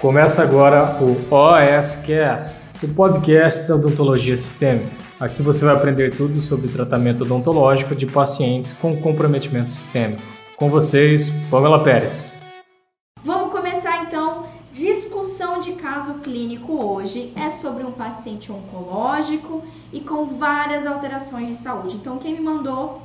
Começa agora o OSCast, o podcast da odontologia sistêmica. Aqui você vai aprender tudo sobre tratamento odontológico de pacientes com comprometimento sistêmico. Com vocês, Pamela Pérez. Vamos começar então. Discussão de caso clínico hoje é sobre um paciente oncológico e com várias alterações de saúde. Então, quem me mandou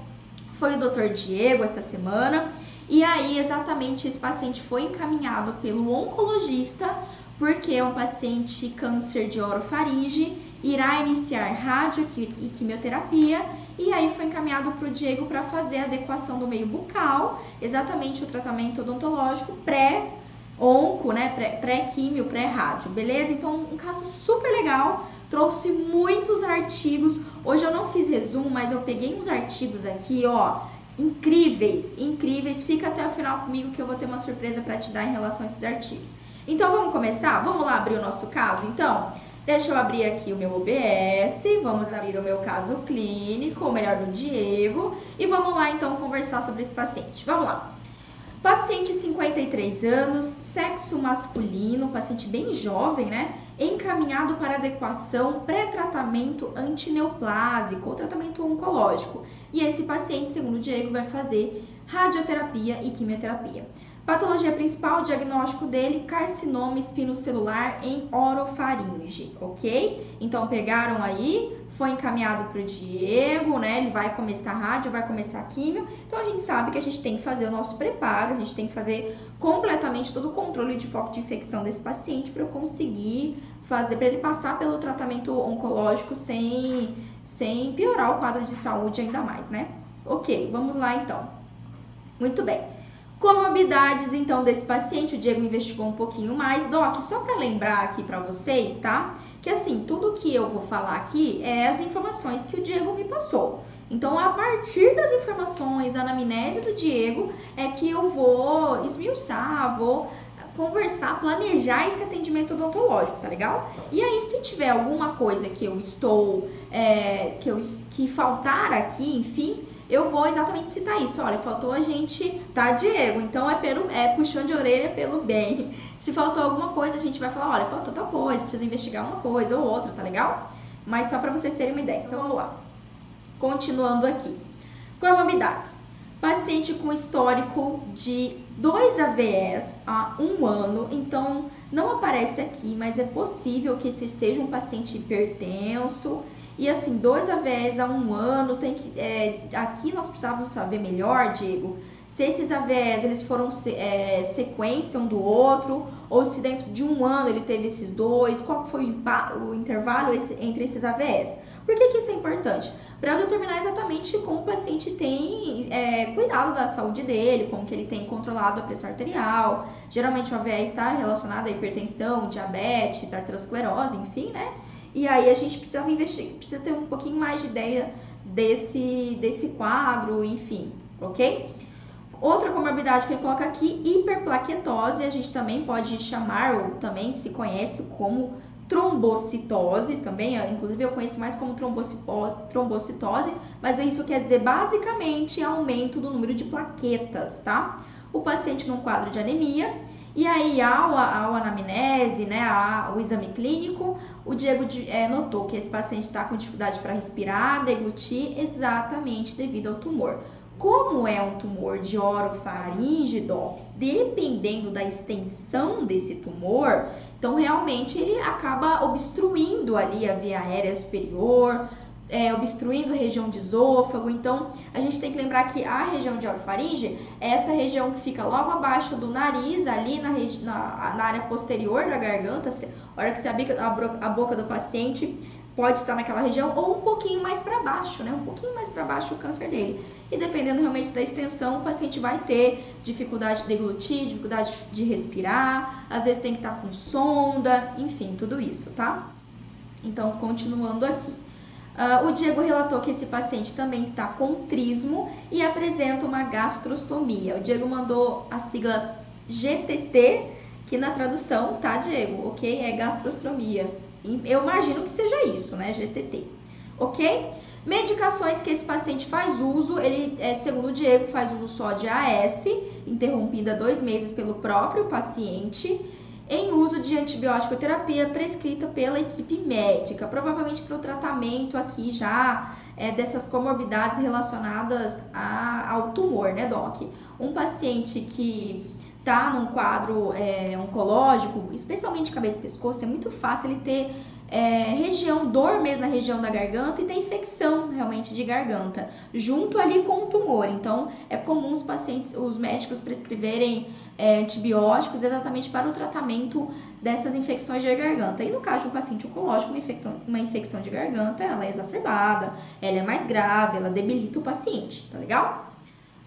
foi o Dr. Diego essa semana e aí, exatamente, esse paciente foi encaminhado pelo oncologista, porque é um paciente câncer de orofaringe, irá iniciar rádio e quimioterapia, e aí foi encaminhado para o Diego para fazer a adequação do meio bucal, exatamente o tratamento odontológico pré onco, né, pré-químio, pré-rádio, beleza? Então, um caso super legal, trouxe muitos artigos. Hoje eu não fiz resumo, mas eu peguei uns artigos aqui, ó, incríveis, incríveis. Fica até o final comigo que eu vou ter uma surpresa para te dar em relação a esses artigos. Então vamos começar? Vamos lá abrir o nosso caso? Então, deixa eu abrir aqui o meu OBS, vamos abrir o meu caso clínico, ou melhor, do Diego, e vamos lá então conversar sobre esse paciente. Vamos lá. Paciente 53 anos, sexo masculino, paciente bem jovem, né? Encaminhado para adequação pré-tratamento antineoplásico ou tratamento oncológico. E esse paciente, segundo o Diego, vai fazer radioterapia e quimioterapia. Patologia principal, diagnóstico dele, carcinoma espinocelular em orofaringe, ok? Então pegaram aí, foi encaminhado para o Diego, né? Ele vai começar rádio, vai começar químio. Então a gente sabe que a gente tem que fazer o nosso preparo, a gente tem que fazer completamente todo o controle de foco de infecção desse paciente para eu conseguir fazer, para ele passar pelo tratamento oncológico sem, sem piorar o quadro de saúde ainda mais, né? Ok, vamos lá então. Muito bem. Comorbidades, então, desse paciente, o Diego investigou um pouquinho mais. Doc, só para lembrar aqui para vocês, tá? Que assim, tudo que eu vou falar aqui é as informações que o Diego me passou. Então, a partir das informações da anamnese do Diego, é que eu vou esmiuçar, vou conversar, planejar esse atendimento odontológico, tá legal? E aí, se tiver alguma coisa que eu estou, é, que, eu, que faltar aqui, enfim, eu vou exatamente citar isso. Olha, faltou a gente, tá, Diego? Então é, pelo, é puxão de orelha pelo bem. Se faltou alguma coisa, a gente vai falar, olha, faltou tal coisa, precisa investigar uma coisa ou outra, tá legal? Mas só para vocês terem uma ideia. Então vamos lá. Continuando aqui. Comorbidades. Paciente com histórico de dois AVS há um ano, então não aparece aqui, mas é possível que esse seja um paciente hipertenso e assim, dois AVS há um ano, tem que. É, aqui nós precisávamos saber melhor, Diego, se esses AVS eles foram é, sequência um do outro, ou se dentro de um ano ele teve esses dois, qual foi o, o intervalo esse, entre esses AVS. Por que, que isso é importante? Para determinar exatamente como o paciente tem é, cuidado da saúde dele, como que ele tem controlado a pressão arterial. Geralmente o AVS está relacionado à hipertensão, diabetes, arteriosclerose, enfim, né? E aí a gente precisa investir, precisa ter um pouquinho mais de ideia desse, desse quadro, enfim, ok? Outra comorbidade que ele coloca aqui, hiperplaquetose, a gente também pode chamar, ou também se conhece como trombocitose, também, inclusive eu conheço mais como trombocitose, mas isso quer dizer basicamente aumento do número de plaquetas, tá? O paciente num quadro de anemia, e aí, ao, ao anamnese, né, ao exame clínico, o Diego é, notou que esse paciente está com dificuldade para respirar, deglutir, exatamente devido ao tumor. Como é um tumor de orofaringe, docs, dependendo da extensão desse tumor, então realmente ele acaba obstruindo ali a via aérea superior, é, obstruindo a região de esôfago. Então, a gente tem que lembrar que a região de orofaringe é essa região que fica logo abaixo do nariz, ali na, na, na área posterior da garganta. A hora que você abre a boca do paciente, pode estar naquela região ou um pouquinho mais para baixo, né? Um pouquinho mais para baixo o câncer dele. E dependendo realmente da extensão, o paciente vai ter dificuldade de deglutir, dificuldade de respirar, às vezes tem que estar com sonda, enfim, tudo isso, tá? Então, continuando aqui. Uh, o Diego relatou que esse paciente também está com trismo e apresenta uma gastrostomia. O Diego mandou a sigla GTT, que na tradução, tá, Diego? Ok? É gastrostomia. Eu imagino que seja isso, né? GTT. Ok? Medicações que esse paciente faz uso, ele, é, segundo o Diego, faz uso só de AS, interrompida dois meses pelo próprio paciente. Em uso de antibiótico terapia prescrita pela equipe médica, provavelmente para o tratamento aqui já é, dessas comorbidades relacionadas a, ao tumor, né, Doc? Um paciente que está num quadro é, oncológico, especialmente cabeça e pescoço, é muito fácil ele ter é, região, dor mesmo na região da garganta e tem infecção realmente de garganta, junto ali com o tumor. Então, é comum os pacientes, os médicos prescreverem é, antibióticos exatamente para o tratamento dessas infecções de garganta. E no caso de um paciente oncológico, uma infecção, uma infecção de garganta, ela é exacerbada, ela é mais grave, ela debilita o paciente, tá legal?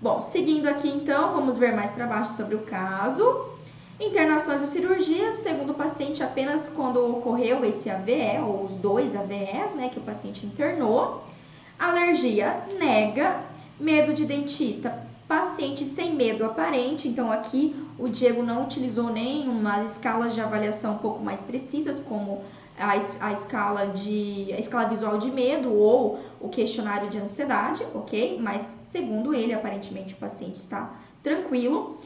Bom, seguindo aqui então, vamos ver mais para baixo sobre o caso. Internações ou cirurgias, segundo o paciente, apenas quando ocorreu esse AVE, ou os dois AVEs, né, que o paciente internou. Alergia, nega. Medo de dentista, paciente sem medo aparente. Então, aqui o Diego não utilizou nenhuma escala de avaliação um pouco mais precisas, como a, a, escala de a escala visual de medo ou o questionário de ansiedade, ok? Mas segundo ele, aparentemente o paciente está tranquilo.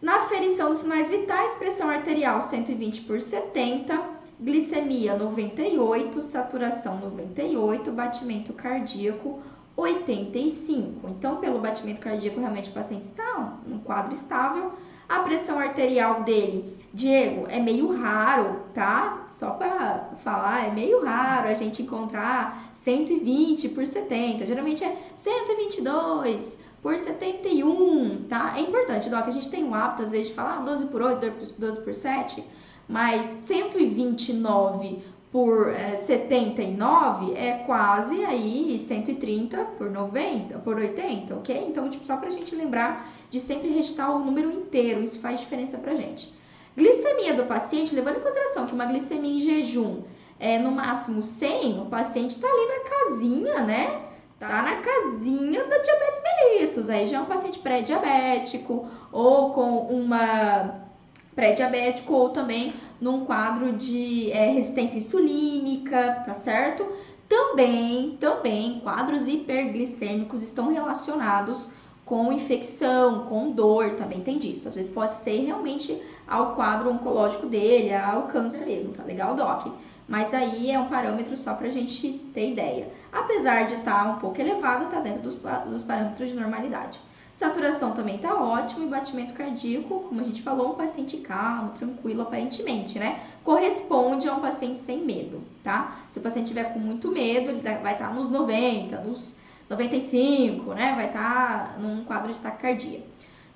Na aferição dos sinais vitais, pressão arterial 120 por 70, glicemia 98, saturação 98, batimento cardíaco 85. Então, pelo batimento cardíaco, realmente o paciente está num quadro estável. A pressão arterial dele, Diego, é meio raro, tá? Só para falar, é meio raro a gente encontrar 120 por 70. Geralmente é 122 por 71, tá? É importante, Doc, a gente tem o hábito às vezes de falar 12 ah, por 8, 12 por 7, mas 129 por é, 79 é quase aí 130 por 90, por 80, ok? Então, tipo, só pra gente lembrar de sempre registrar o número inteiro, isso faz diferença pra gente. Glicemia do paciente, levando em consideração que uma glicemia em jejum é no máximo 100, o paciente tá ali na casinha, né? Tá na casinha da diabetes mellitus. Aí já é um paciente pré-diabético ou com uma pré-diabético ou também num quadro de é, resistência insulínica, tá certo? Também, também, quadros hiperglicêmicos estão relacionados com infecção, com dor, também tem disso. Às vezes pode ser realmente ao quadro oncológico dele, ao câncer mesmo, tá legal, Doc? Mas aí é um parâmetro só pra gente ter ideia. Apesar de estar tá um pouco elevado, está dentro dos, dos parâmetros de normalidade. Saturação também está ótimo e batimento cardíaco, como a gente falou, um paciente calmo, tranquilo, aparentemente, né? Corresponde a um paciente sem medo, tá? Se o paciente tiver com muito medo, ele vai estar tá nos 90, nos 95, né? Vai estar tá num quadro de taquicardia.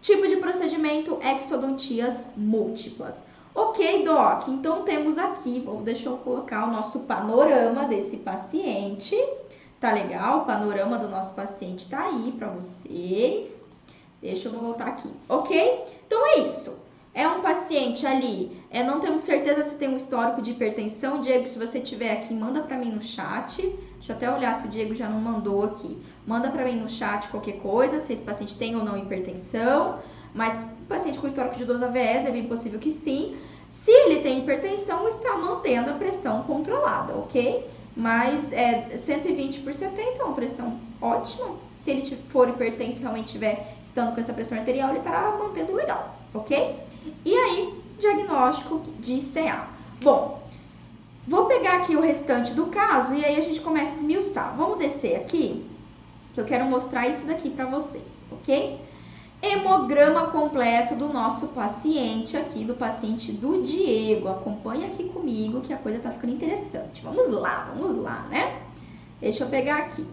Tipo de procedimento, exodontias múltiplas. Ok, Doc, então temos aqui, vou, deixa eu colocar o nosso panorama desse paciente. Tá legal? O panorama do nosso paciente tá aí para vocês. Deixa eu voltar aqui, ok? Então é isso. É um paciente ali, é, não temos certeza se tem um histórico de hipertensão. Diego, se você tiver aqui, manda para mim no chat. Deixa eu até olhar se o Diego já não mandou aqui. Manda para mim no chat qualquer coisa, se esse paciente tem ou não hipertensão. Mas paciente com histórico de 12 AVS é bem possível que sim. Se ele tem hipertensão, está mantendo a pressão controlada, ok? Mas é 120 por 70 é uma pressão ótima. Se ele for hipertenso realmente estiver estando com essa pressão arterial, ele está mantendo legal, ok? E aí, diagnóstico de CA. Bom, vou pegar aqui o restante do caso e aí a gente começa a esmiuçar. Vamos descer aqui, que eu quero mostrar isso daqui para vocês, ok? Hemograma completo do nosso paciente aqui, do paciente do Diego. Acompanha aqui comigo que a coisa tá ficando interessante. Vamos lá, vamos lá, né? Deixa eu pegar aqui.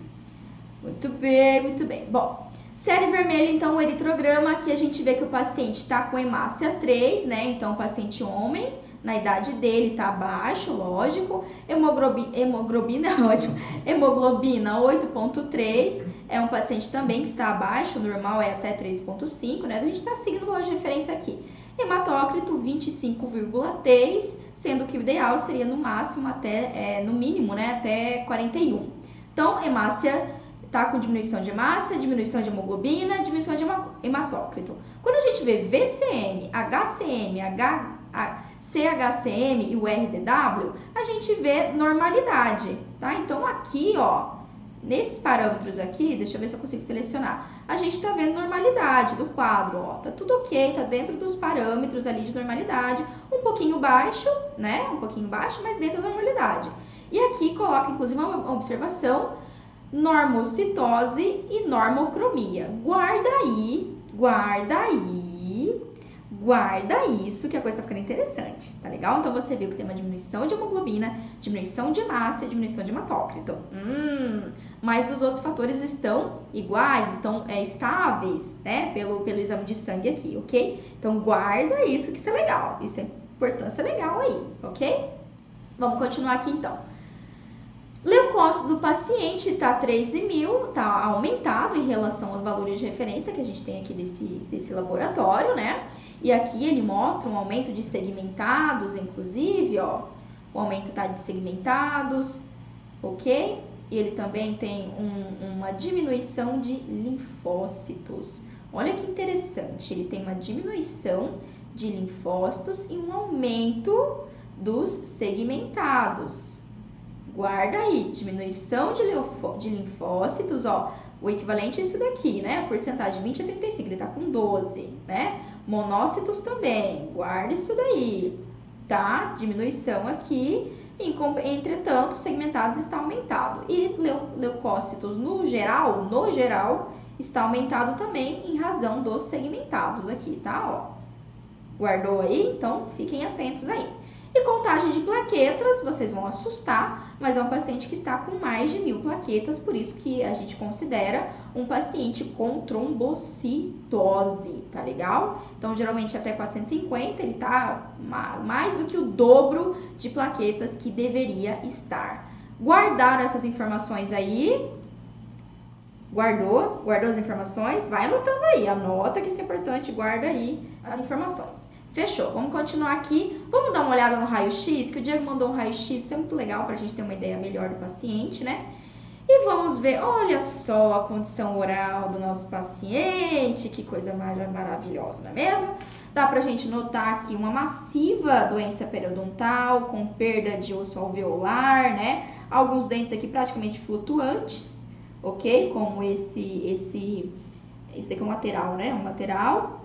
Muito bem, muito bem. Bom, Série vermelha, então, o eritrograma, aqui a gente vê que o paciente está com hemácia 3, né? Então, paciente homem, na idade dele, está abaixo, lógico. Hemoglobina, hemoglobina, ótimo. Hemoglobina 8.3, é um paciente também que está abaixo, o normal é até 3.5, né? A gente está seguindo o valor de referência aqui. Hematócrito 25,3, sendo que o ideal seria no máximo até, é, no mínimo, né? Até 41. Então, hemácia tá com diminuição de massa, diminuição de hemoglobina, diminuição de hematócrito. Quando a gente vê VCM, HCM, H, CHCM e o RDW, a gente vê normalidade, tá? Então aqui, ó, Nesses parâmetros aqui, deixa eu ver se eu consigo selecionar. A gente está vendo normalidade do quadro, ó. Tá tudo ok, tá dentro dos parâmetros ali de normalidade. Um pouquinho baixo, né? Um pouquinho baixo, mas dentro da normalidade. E aqui coloca, inclusive, uma observação, normocitose e normocromia. Guarda aí, guarda aí, guarda isso, que a coisa tá ficando interessante, tá legal? Então, você viu que tem uma diminuição de hemoglobina, diminuição de massa e diminuição de hematócrito. Hum, mas os outros fatores estão iguais, estão é, estáveis, né, pelo, pelo exame de sangue aqui, ok? Então, guarda isso, que isso é legal, isso é importância legal aí, ok? Vamos continuar aqui, então. Leucócito do paciente está 13 mil, está aumentado em relação aos valores de referência que a gente tem aqui desse, desse laboratório, né? E aqui ele mostra um aumento de segmentados, inclusive, ó. O aumento está de segmentados, ok? E ele também tem um, uma diminuição de linfócitos. Olha que interessante, ele tem uma diminuição de linfócitos e um aumento dos segmentados. Guarda aí, diminuição de, de linfócitos, ó, o equivalente é isso daqui, né? A porcentagem 20 a 35, ele tá com 12, né? Monócitos também, guarda isso daí, tá? Diminuição aqui, entretanto, segmentados está aumentado. E leucócitos no geral, no geral, está aumentado também em razão dos segmentados aqui, tá? Ó. Guardou aí? Então, fiquem atentos aí. E contagem de plaquetas, vocês vão assustar, mas é um paciente que está com mais de mil plaquetas, por isso que a gente considera um paciente com trombocitose, tá legal? Então, geralmente até 450, ele tá mais do que o dobro de plaquetas que deveria estar. Guardar essas informações aí, guardou, guardou as informações, vai anotando aí, anota que isso é importante, guarda aí as informações. Fechou, vamos continuar aqui. Vamos dar uma olhada no raio-x, que o Diego mandou um raio-x, isso é muito legal para a gente ter uma ideia melhor do paciente, né? E vamos ver, olha só a condição oral do nosso paciente, que coisa mais maravilhosa, não é mesmo? Dá pra gente notar aqui uma massiva doença periodontal, com perda de osso alveolar, né? Alguns dentes aqui praticamente flutuantes, ok? Como esse, esse, esse aqui é um lateral, né? Um lateral.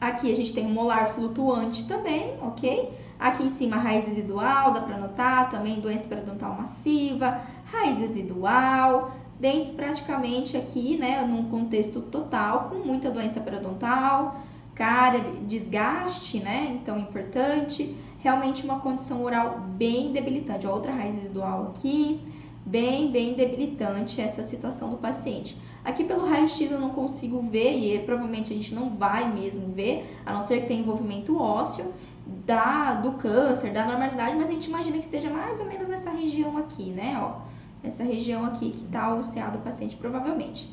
Aqui a gente tem um molar flutuante também, ok? Aqui em cima, raiz residual, dá para notar também doença periodontal massiva, raiz residual, dentes praticamente aqui, né, num contexto total, com muita doença periodontal, cárie, desgaste, né, então importante, realmente uma condição oral bem debilitante. outra raiz residual aqui, bem, bem debilitante essa situação do paciente. Aqui pelo raio-x eu não consigo ver e provavelmente a gente não vai mesmo ver, a não ser que tenha envolvimento ósseo da, do câncer, da normalidade, mas a gente imagina que esteja mais ou menos nessa região aqui, né? Ó, nessa região aqui que está o paciente, provavelmente.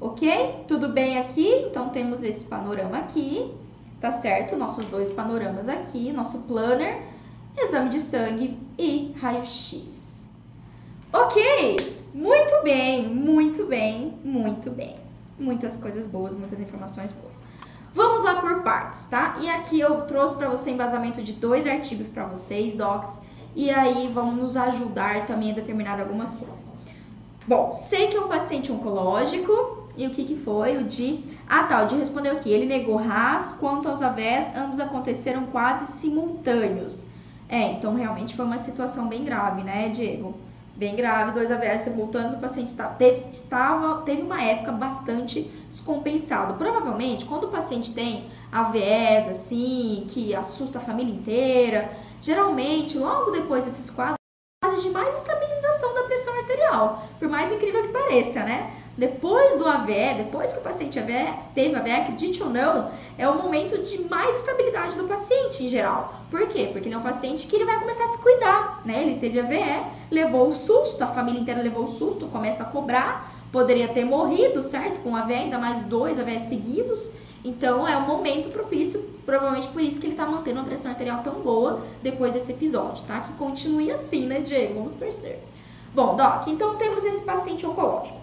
Ok? Tudo bem aqui? Então temos esse panorama aqui, tá certo? Nossos dois panoramas aqui, nosso planner, exame de sangue e raio-x. Ok? Muito bem, muito bem, muito bem. Muitas coisas boas, muitas informações boas. Vamos lá por partes, tá? E aqui eu trouxe para você embasamento de dois artigos para vocês, docs, e aí vão nos ajudar também a determinar algumas coisas. Bom, sei que é um paciente oncológico, e o que, que foi? O de. Ah, tá, o de respondeu aqui. Ele negou RAS quanto aos AVES, ambos aconteceram quase simultâneos. É, então realmente foi uma situação bem grave, né, Diego? Bem grave, dois AVS simultâneos, o paciente teve, estava, teve uma época bastante descompensado. Provavelmente, quando o paciente tem AVS, assim, que assusta a família inteira, geralmente, logo depois desses quadros, de mais por mais incrível que pareça, né? Depois do AVE, depois que o paciente AVE, teve AVE, acredite ou não, é o momento de mais estabilidade do paciente em geral. Por quê? Porque ele é um paciente que ele vai começar a se cuidar, né? Ele teve AVE, levou o susto, a família inteira levou o susto, começa a cobrar, poderia ter morrido, certo? Com AVE, ainda mais dois AVE seguidos. Então é um momento propício, provavelmente por isso que ele tá mantendo uma pressão arterial tão boa depois desse episódio, tá? Que continue assim, né, Diego? Vamos torcer. Bom, Doc, então temos esse paciente oncológico.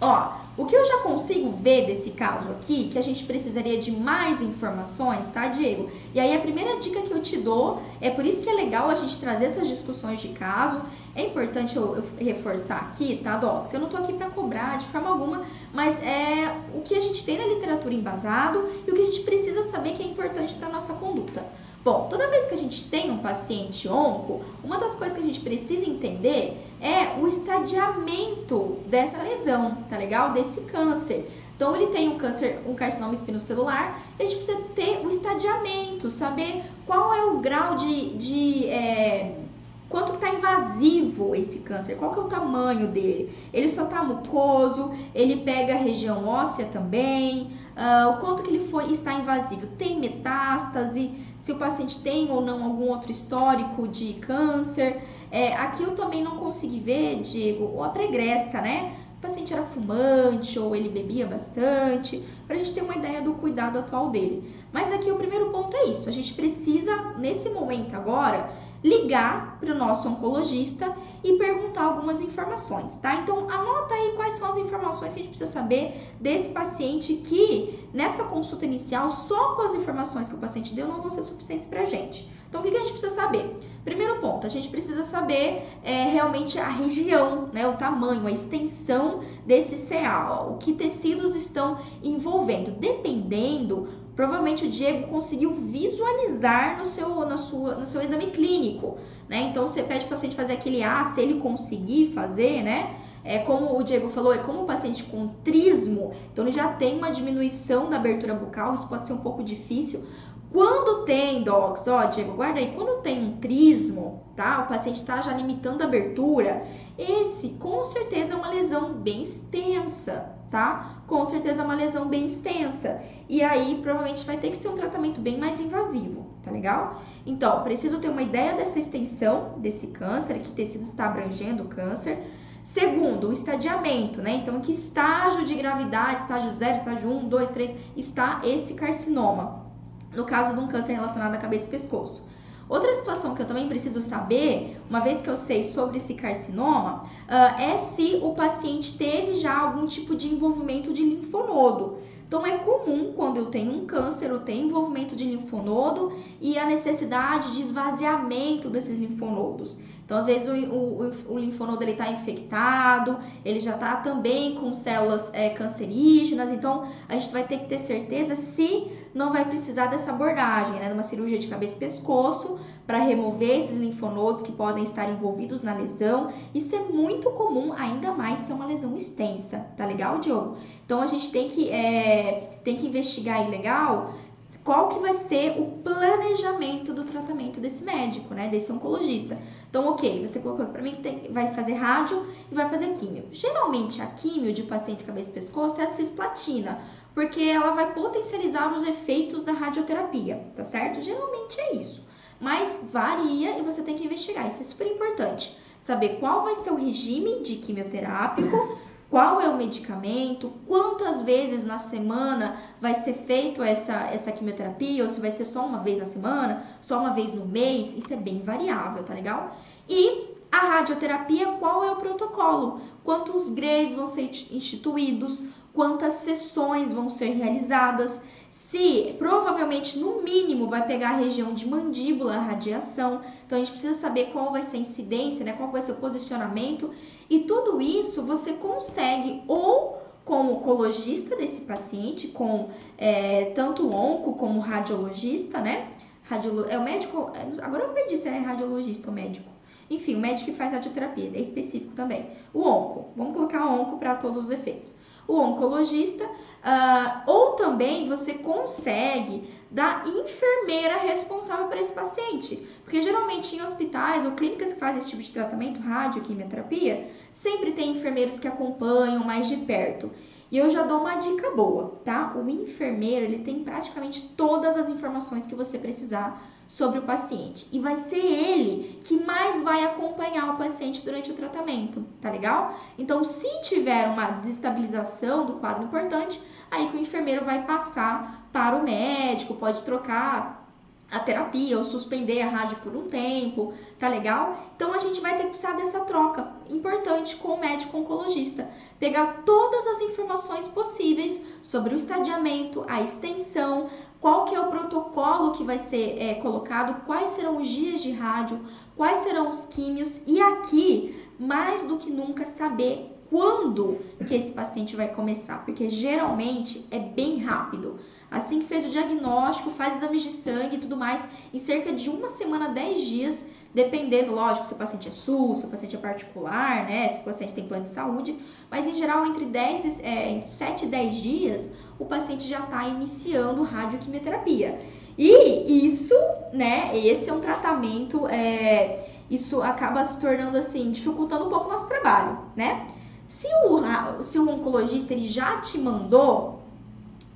Ó, o que eu já consigo ver desse caso aqui, que a gente precisaria de mais informações, tá, Diego? E aí a primeira dica que eu te dou, é por isso que é legal a gente trazer essas discussões de caso, É importante eu, eu reforçar aqui, tá, Docs? Eu não tô aqui para cobrar de forma alguma, mas é o que a gente tem na literatura embasado e o que a gente precisa saber que é importante para nossa conduta. Bom, toda vez que a gente tem um paciente onco, uma das coisas que a gente precisa entender é o estadiamento dessa lesão, tá legal? Desse câncer. Então ele tem um câncer, um carcinoma espinocelular, e a gente precisa ter o estadiamento, saber qual é o grau de, de é, quanto está invasivo esse câncer, qual que é o tamanho dele. Ele só está mucoso, ele pega a região óssea também, uh, o quanto que ele foi está invasivo. Tem metástase, se o paciente tem ou não algum outro histórico de câncer. É, aqui eu também não consegui ver, Diego, a pregressa, né? O paciente era fumante ou ele bebia bastante, para a gente ter uma ideia do cuidado atual dele. Mas aqui o primeiro ponto é isso: a gente precisa, nesse momento agora, ligar para o nosso oncologista e perguntar algumas informações, tá? Então anota aí quais são as informações que a gente precisa saber desse paciente que nessa consulta inicial só com as informações que o paciente deu não vão ser suficientes para a gente. Então o que, a gente precisa saber? Primeiro ponto, a gente precisa saber é, realmente a região, né, o tamanho, a extensão desse CA, o que tecidos estão envolvendo. Dependendo provavelmente o Diego conseguiu visualizar no seu, na sua, no seu exame clínico, né? Então você pede para o paciente fazer aquele A, se ele conseguir fazer, né? É como o Diego falou, é como o paciente com trismo, então ele já tem uma diminuição da abertura bucal, isso pode ser um pouco difícil. Quando tem docs, ó, Diego, guarda aí, quando tem um trismo, tá? O paciente está já limitando a abertura, esse com certeza é uma lesão bem extensa, tá? Com certeza é uma lesão bem extensa. E aí, provavelmente vai ter que ser um tratamento bem mais invasivo, tá legal? Então, preciso ter uma ideia dessa extensão desse câncer, que tecido está abrangendo o câncer. Segundo, o estadiamento, né? Então, em que estágio de gravidade, estágio 0, estágio 1, 2, 3, está esse carcinoma? No caso de um câncer relacionado à cabeça e pescoço. Outra situação que eu também preciso saber, uma vez que eu sei sobre esse carcinoma, uh, é se o paciente teve já algum tipo de envolvimento de linfonodo. Então é comum quando eu tenho um câncer, eu tenho envolvimento de linfonodo e a necessidade de esvaziamento desses linfonodos. Então, às vezes, o, o, o linfonodo está infectado, ele já está também com células é, cancerígenas, então a gente vai ter que ter certeza se não vai precisar dessa abordagem, né, de uma cirurgia de cabeça e pescoço para remover esses linfonodos que podem estar envolvidos na lesão. Isso é muito comum, ainda mais se é uma lesão extensa, tá legal, Diogo? Então a gente tem que, é, tem que investigar aí legal qual que vai ser o planejamento do tratamento desse médico, né, desse oncologista. Então, ok, você colocou para mim que tem, vai fazer rádio e vai fazer químio. Geralmente, a químio de paciente cabeça e pescoço é a cisplatina, porque ela vai potencializar os efeitos da radioterapia, tá certo? Geralmente é isso. Mas varia e você tem que investigar, isso é super importante. Saber qual vai ser o regime de quimioterápico, qual é o medicamento, quantas vezes na semana vai ser feito essa, essa quimioterapia, ou se vai ser só uma vez na semana, só uma vez no mês, isso é bem variável, tá legal? E a radioterapia, qual é o protocolo? Quantos GREs vão ser instituídos? Quantas sessões vão ser realizadas? Se provavelmente no mínimo vai pegar a região de mandíbula, a radiação, então a gente precisa saber qual vai ser a incidência, né? Qual vai ser o posicionamento e tudo isso você consegue ou com o oncologista desse paciente, com é, tanto o onco como o radiologista, né? Radiolo é o médico, é, agora eu perdi se é radiologista ou médico. Enfim, o médico que faz radioterapia, é específico também. O onco, vamos colocar onco para todos os efeitos o oncologista, uh, ou também você consegue da enfermeira responsável por esse paciente. Porque geralmente em hospitais ou clínicas que fazem esse tipo de tratamento, rádio, quimioterapia, sempre tem enfermeiros que acompanham mais de perto. E eu já dou uma dica boa, tá? O enfermeiro, ele tem praticamente todas as informações que você precisar sobre o paciente. E vai ser ele que mais vai acompanhar o paciente durante o tratamento, tá legal? Então, se tiver uma desestabilização do quadro importante, aí que o enfermeiro vai passar para o médico, pode trocar a terapia ou suspender a rádio por um tempo, tá legal? Então a gente vai ter que precisar dessa troca importante com o médico oncologista, pegar todas as informações possíveis sobre o estadiamento, a extensão, qual que é o protocolo que vai ser é, colocado, quais serão os dias de rádio, quais serão os químios e aqui, mais do que nunca, saber quando que esse paciente vai começar, porque geralmente é bem rápido. Assim que fez o diagnóstico, faz exames de sangue e tudo mais, em cerca de uma semana, 10 dias, dependendo, lógico, se o paciente é SUS, se o paciente é particular, né, se o paciente tem plano de saúde, mas em geral entre, 10, é, entre 7 e 10 dias, o paciente já está iniciando radioquimioterapia. E isso, né, esse é um tratamento, é, isso acaba se tornando assim, dificultando um pouco o nosso trabalho, né? Se o, se o oncologista ele já te mandou,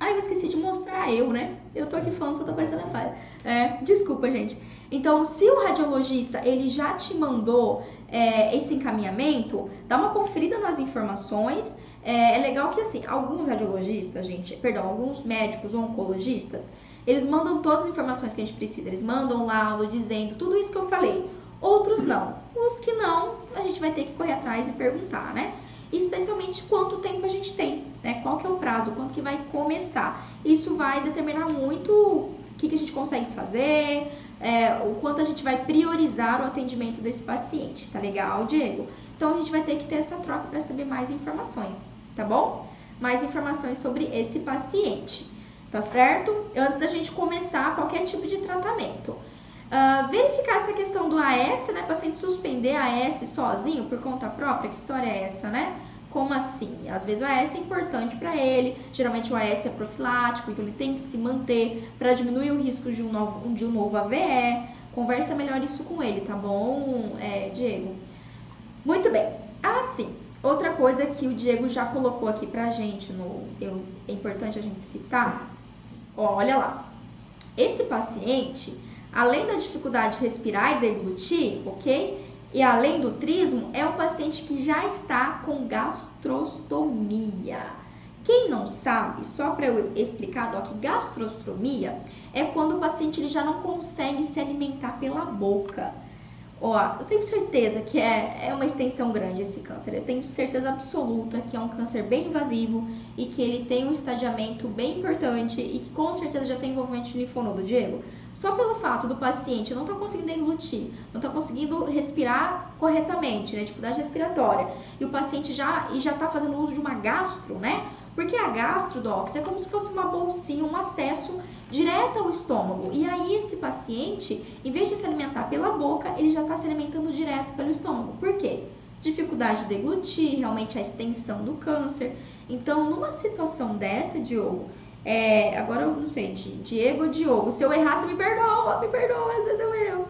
ai, eu esqueci de mostrar eu, né? Eu tô aqui falando, só tá aparecendo a falha. É, desculpa, gente. Então, se o radiologista ele já te mandou é, esse encaminhamento, dá uma conferida nas informações. É, é, legal que assim, alguns radiologistas, gente, perdão, alguns médicos ou oncologistas, eles mandam todas as informações que a gente precisa. Eles mandam laudo dizendo tudo isso que eu falei. Outros não. Os que não, a gente vai ter que correr atrás e perguntar, né? Especialmente quanto tempo a gente tem, né? Qual que é o prazo, quanto que vai começar. Isso vai determinar muito o que, que a gente consegue fazer, é, o quanto a gente vai priorizar o atendimento desse paciente, tá legal, Diego? Então a gente vai ter que ter essa troca para saber mais informações, tá bom? Mais informações sobre esse paciente, tá certo? Antes da gente começar qualquer tipo de tratamento. Uh, verificar essa questão do AS, né? Paciente suspender AS sozinho por conta própria, que história é essa, né? Como assim? Às vezes o AS é importante para ele, geralmente o AS é profilático, então ele tem que se manter para diminuir o risco de um novo, de um novo AVE. Conversa melhor isso com ele, tá bom, é, Diego? Muito bem. Assim, outra coisa que o Diego já colocou aqui pra gente, no, eu, é importante a gente citar. Ó, olha lá. Esse paciente, além da dificuldade de respirar e deglutir, ok? E além do trismo, é um paciente que já está com gastrostomia. Quem não sabe, só para eu explicar, Doc, gastrostomia é quando o paciente ele já não consegue se alimentar pela boca. Ó, eu tenho certeza que é, é uma extensão grande esse câncer. Eu tenho certeza absoluta que é um câncer bem invasivo e que ele tem um estadiamento bem importante e que com certeza já tem envolvimento de linfonodo, Diego. Só pelo fato do paciente não estar tá conseguindo deglutir, não estar tá conseguindo respirar corretamente, né, dificuldade respiratória, e o paciente já e já está fazendo uso de uma gastro, né? Porque a gastro, docs, é como se fosse uma bolsinha, um acesso direto ao estômago. E aí esse paciente, em vez de se alimentar pela boca, ele já está se alimentando direto pelo estômago. Por quê? Dificuldade de deglutir, realmente a extensão do câncer. Então, numa situação dessa, Diogo, é, agora eu não sei, Diego ou Diogo. Se eu errar, você me perdoa, me perdoa, às vezes eu erro.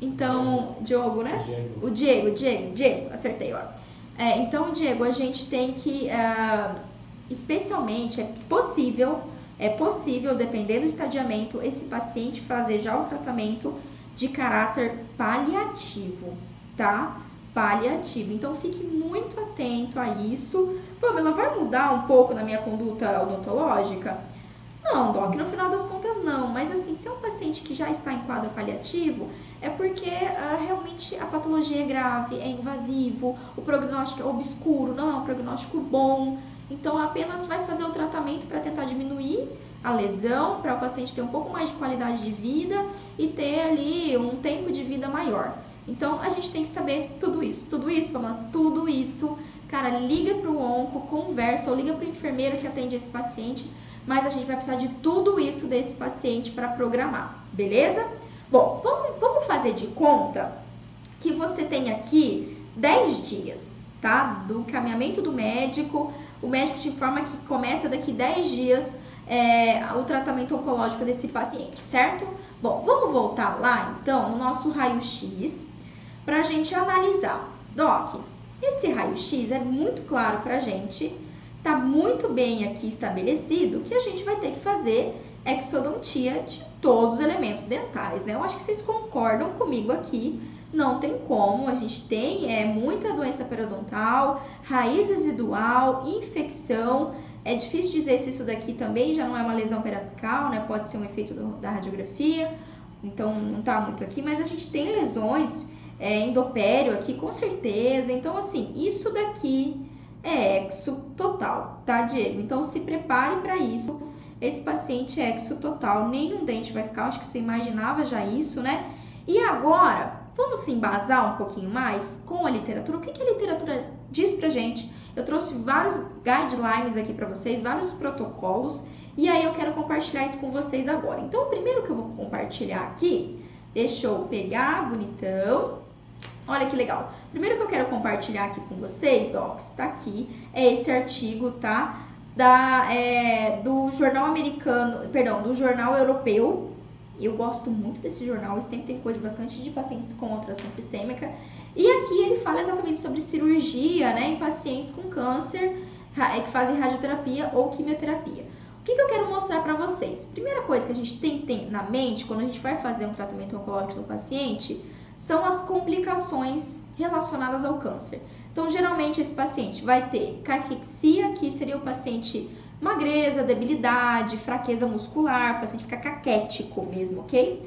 Então, Diogo, né? Diego. O Diego, Diego, Diego, acertei, ó. É, então, Diego, a gente tem que, uh, especialmente, é possível, é possível, dependendo do estadiamento, esse paciente fazer já o tratamento de caráter paliativo, tá? Paliativo. Então, fique muito atento a isso. Pamela, vai mudar um pouco na minha conduta odontológica? Não, Doc, no final das contas não. Mas assim, se é um paciente que já está em quadro paliativo, é porque uh, realmente a patologia é grave, é invasivo, o prognóstico é obscuro, não é um prognóstico bom. Então apenas vai fazer o tratamento para tentar diminuir a lesão, para o paciente ter um pouco mais de qualidade de vida e ter ali um tempo de vida maior. Então a gente tem que saber tudo isso, tudo isso, lá, tudo isso. Cara, liga para o onco, conversa ou liga para o enfermeiro que atende esse paciente mas a gente vai precisar de tudo isso desse paciente para programar, beleza? Bom, vamos, vamos fazer de conta que você tem aqui 10 dias, tá? Do encaminhamento do médico, o médico te informa que começa daqui 10 dias é, o tratamento oncológico desse paciente, certo? Bom, vamos voltar lá então no nosso raio-x para a gente analisar. Doc, esse raio-x é muito claro para a gente está muito bem aqui estabelecido que a gente vai ter que fazer exodontia de todos os elementos dentais, né? Eu acho que vocês concordam comigo aqui, não tem como, a gente tem é, muita doença periodontal, raiz residual, infecção, é difícil dizer se isso daqui também já não é uma lesão periapical, né? Pode ser um efeito do, da radiografia, então não tá muito aqui, mas a gente tem lesões é, endopério aqui com certeza, então assim, isso daqui é exo total, tá, Diego? Então se prepare para isso. Esse paciente é exo total, nenhum dente vai ficar, acho que você imaginava já isso, né? E agora, vamos se embasar um pouquinho mais com a literatura. O que, que a literatura diz pra gente? Eu trouxe vários guidelines aqui para vocês, vários protocolos, e aí eu quero compartilhar isso com vocês agora. Então, o primeiro que eu vou compartilhar aqui, deixa eu pegar bonitão. Olha que legal. Primeiro que eu quero compartilhar aqui com vocês, docs, tá aqui, é esse artigo, tá? Da, é, do jornal americano, perdão, do jornal europeu. Eu gosto muito desse jornal e sempre tem coisa bastante de pacientes com atração sistêmica. E aqui ele fala exatamente sobre cirurgia, né, em pacientes com câncer é, que fazem radioterapia ou quimioterapia. O que, que eu quero mostrar para vocês? Primeira coisa que a gente tem ter na mente quando a gente vai fazer um tratamento oncológico no paciente são as complicações relacionadas ao câncer. Então, geralmente, esse paciente vai ter caquexia, que seria o paciente magreza, debilidade, fraqueza muscular, o paciente fica caquético mesmo, ok?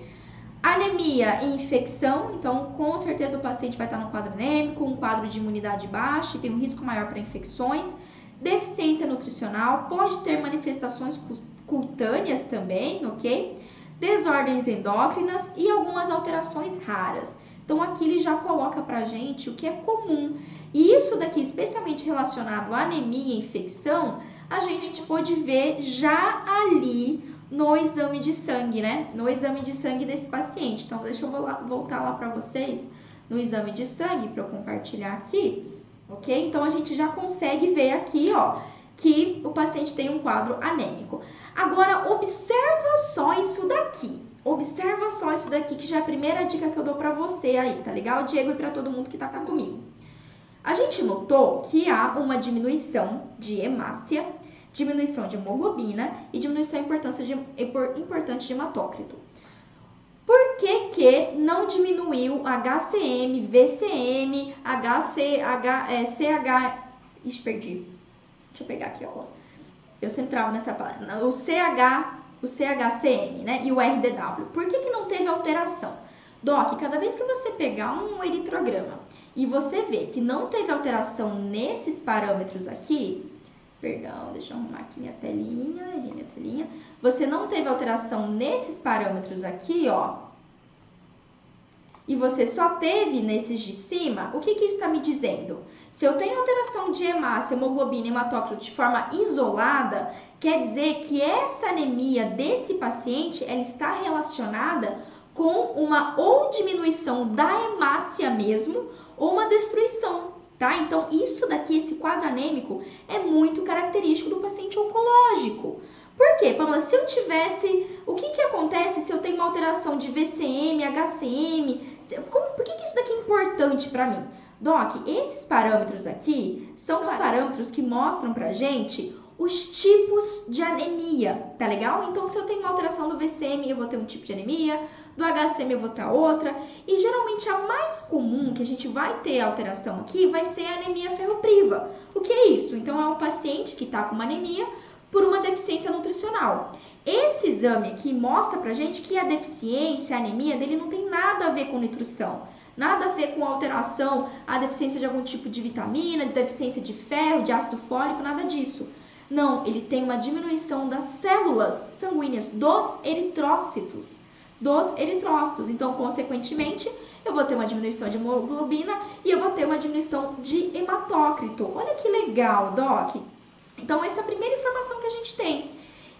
Anemia e infecção, então com certeza o paciente vai estar no quadro anêmico, um quadro de imunidade baixa e tem um risco maior para infecções. Deficiência nutricional pode ter manifestações cutâneas também, ok? Desordens endócrinas e algumas alterações raras. Então aqui ele já coloca pra gente o que é comum. E isso daqui, especialmente relacionado à anemia e infecção, a gente pode ver já ali no exame de sangue, né? No exame de sangue desse paciente. Então, deixa eu voltar lá para vocês no exame de sangue para eu compartilhar aqui, ok? Então, a gente já consegue ver aqui, ó, que o paciente tem um quadro anêmico. Agora, observa só isso daqui. Observa só isso daqui, que já é a primeira dica que eu dou para você aí, tá legal, Diego, e para todo mundo que tá comigo. A gente notou que há uma diminuição de hemácia diminuição de hemoglobina e diminuição importância de, importante de hematócrito. Por que, que não diminuiu HCM, VCM, HC, H, é, CH... Ixi, perdi. Deixa eu pegar aqui, ó. Eu centrava nessa palavra. O CH, o CHCM, né? E o RDW. Por que, que não teve alteração? Doc, cada vez que você pegar um eritrograma e você vê que não teve alteração nesses parâmetros aqui, Perdão, deixa eu arrumar aqui minha telinha, minha telinha. Você não teve alteração nesses parâmetros aqui, ó. E você só teve nesses de cima, o que que está me dizendo? Se eu tenho alteração de hemácia, hemoglobina e hematócrito de forma isolada, quer dizer que essa anemia desse paciente, ela está relacionada com uma ou diminuição da hemácia mesmo, ou uma destruição tá? Então, isso daqui, esse quadro anêmico, é muito característico do paciente oncológico. Por quê, Pamela? Se eu tivesse. O que, que acontece se eu tenho uma alteração de VCM, HCM? Como, por que, que isso daqui é importante para mim? Doc, esses parâmetros aqui são parâmetros que mostram pra gente os tipos de anemia, tá legal? Então, se eu tenho uma alteração do VCM, eu vou ter um tipo de anemia, do HCM eu vou ter outra, e geralmente a mais comum que a gente vai ter alteração aqui vai ser a anemia ferropriva. O que é isso? Então, é um paciente que está com uma anemia por uma deficiência nutricional. Esse exame aqui mostra pra gente que a deficiência, a anemia dele não tem nada a ver com nutrição. Nada a ver com alteração, a deficiência de algum tipo de vitamina, de deficiência de ferro, de ácido fólico, nada disso. Não, ele tem uma diminuição das células sanguíneas, dos eritrócitos. Dos eritrócitos. Então, consequentemente, eu vou ter uma diminuição de hemoglobina e eu vou ter uma diminuição de hematócrito. Olha que legal, Doc. Então, essa é a primeira informação que a gente tem.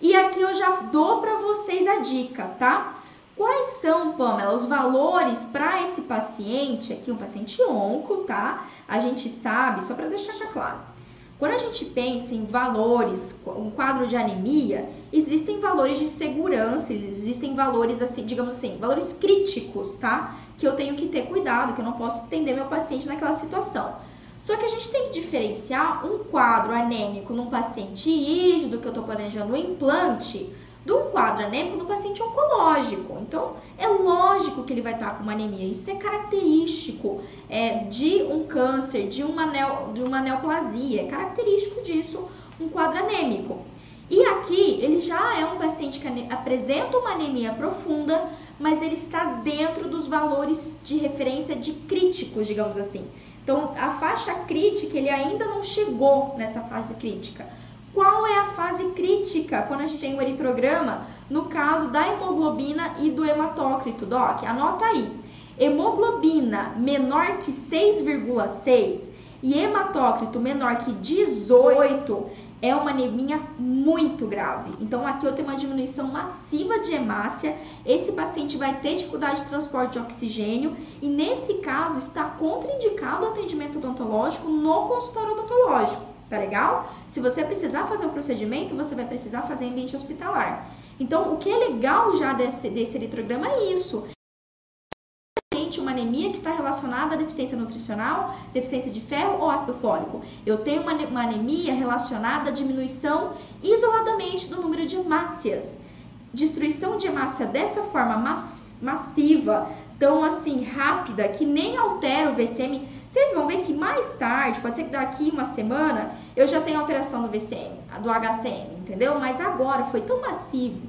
E aqui eu já dou para vocês a dica, tá? Quais são, Pamela, os valores para esse paciente aqui, um paciente onco, tá? A gente sabe, só para deixar claro, quando a gente pensa em valores, um quadro de anemia, existem valores de segurança, existem valores assim, digamos assim, valores críticos, tá? Que eu tenho que ter cuidado, que eu não posso atender meu paciente naquela situação. Só que a gente tem que diferenciar um quadro anêmico num paciente rígido que eu estou planejando um implante de um quadro anêmico no paciente oncológico. Então, é lógico que ele vai estar com uma anemia. Isso é característico é, de um câncer, de uma, neo, de uma neoplasia. É característico disso um quadro anêmico. E aqui, ele já é um paciente que apresenta uma anemia profunda, mas ele está dentro dos valores de referência de críticos, digamos assim. Então, a faixa crítica, ele ainda não chegou nessa fase crítica. Qual é a fase crítica quando a gente tem o eritrograma? No caso da hemoglobina e do hematócrito, Doc, anota aí. hemoglobina menor que 6,6 e hematócrito menor que 18, é uma anemia muito grave. Então aqui eu tenho uma diminuição massiva de hemácia, esse paciente vai ter dificuldade de transporte de oxigênio e nesse caso está contraindicado o atendimento odontológico no consultório odontológico. Tá legal? Se você precisar fazer o procedimento, você vai precisar fazer em ambiente hospitalar. Então, o que é legal já desse, desse é isso uma anemia que está relacionada à deficiência nutricional, deficiência de ferro ou ácido fólico. Eu tenho uma, uma anemia relacionada à diminuição isoladamente do número de hemácias. Destruição de hemácia dessa forma massiva, tão assim rápida, que nem altera o VCM. Vocês vão ver que mais tarde, pode ser que daqui uma semana, eu já tenho alteração do VCM, do HCM, entendeu? Mas agora foi tão massivo,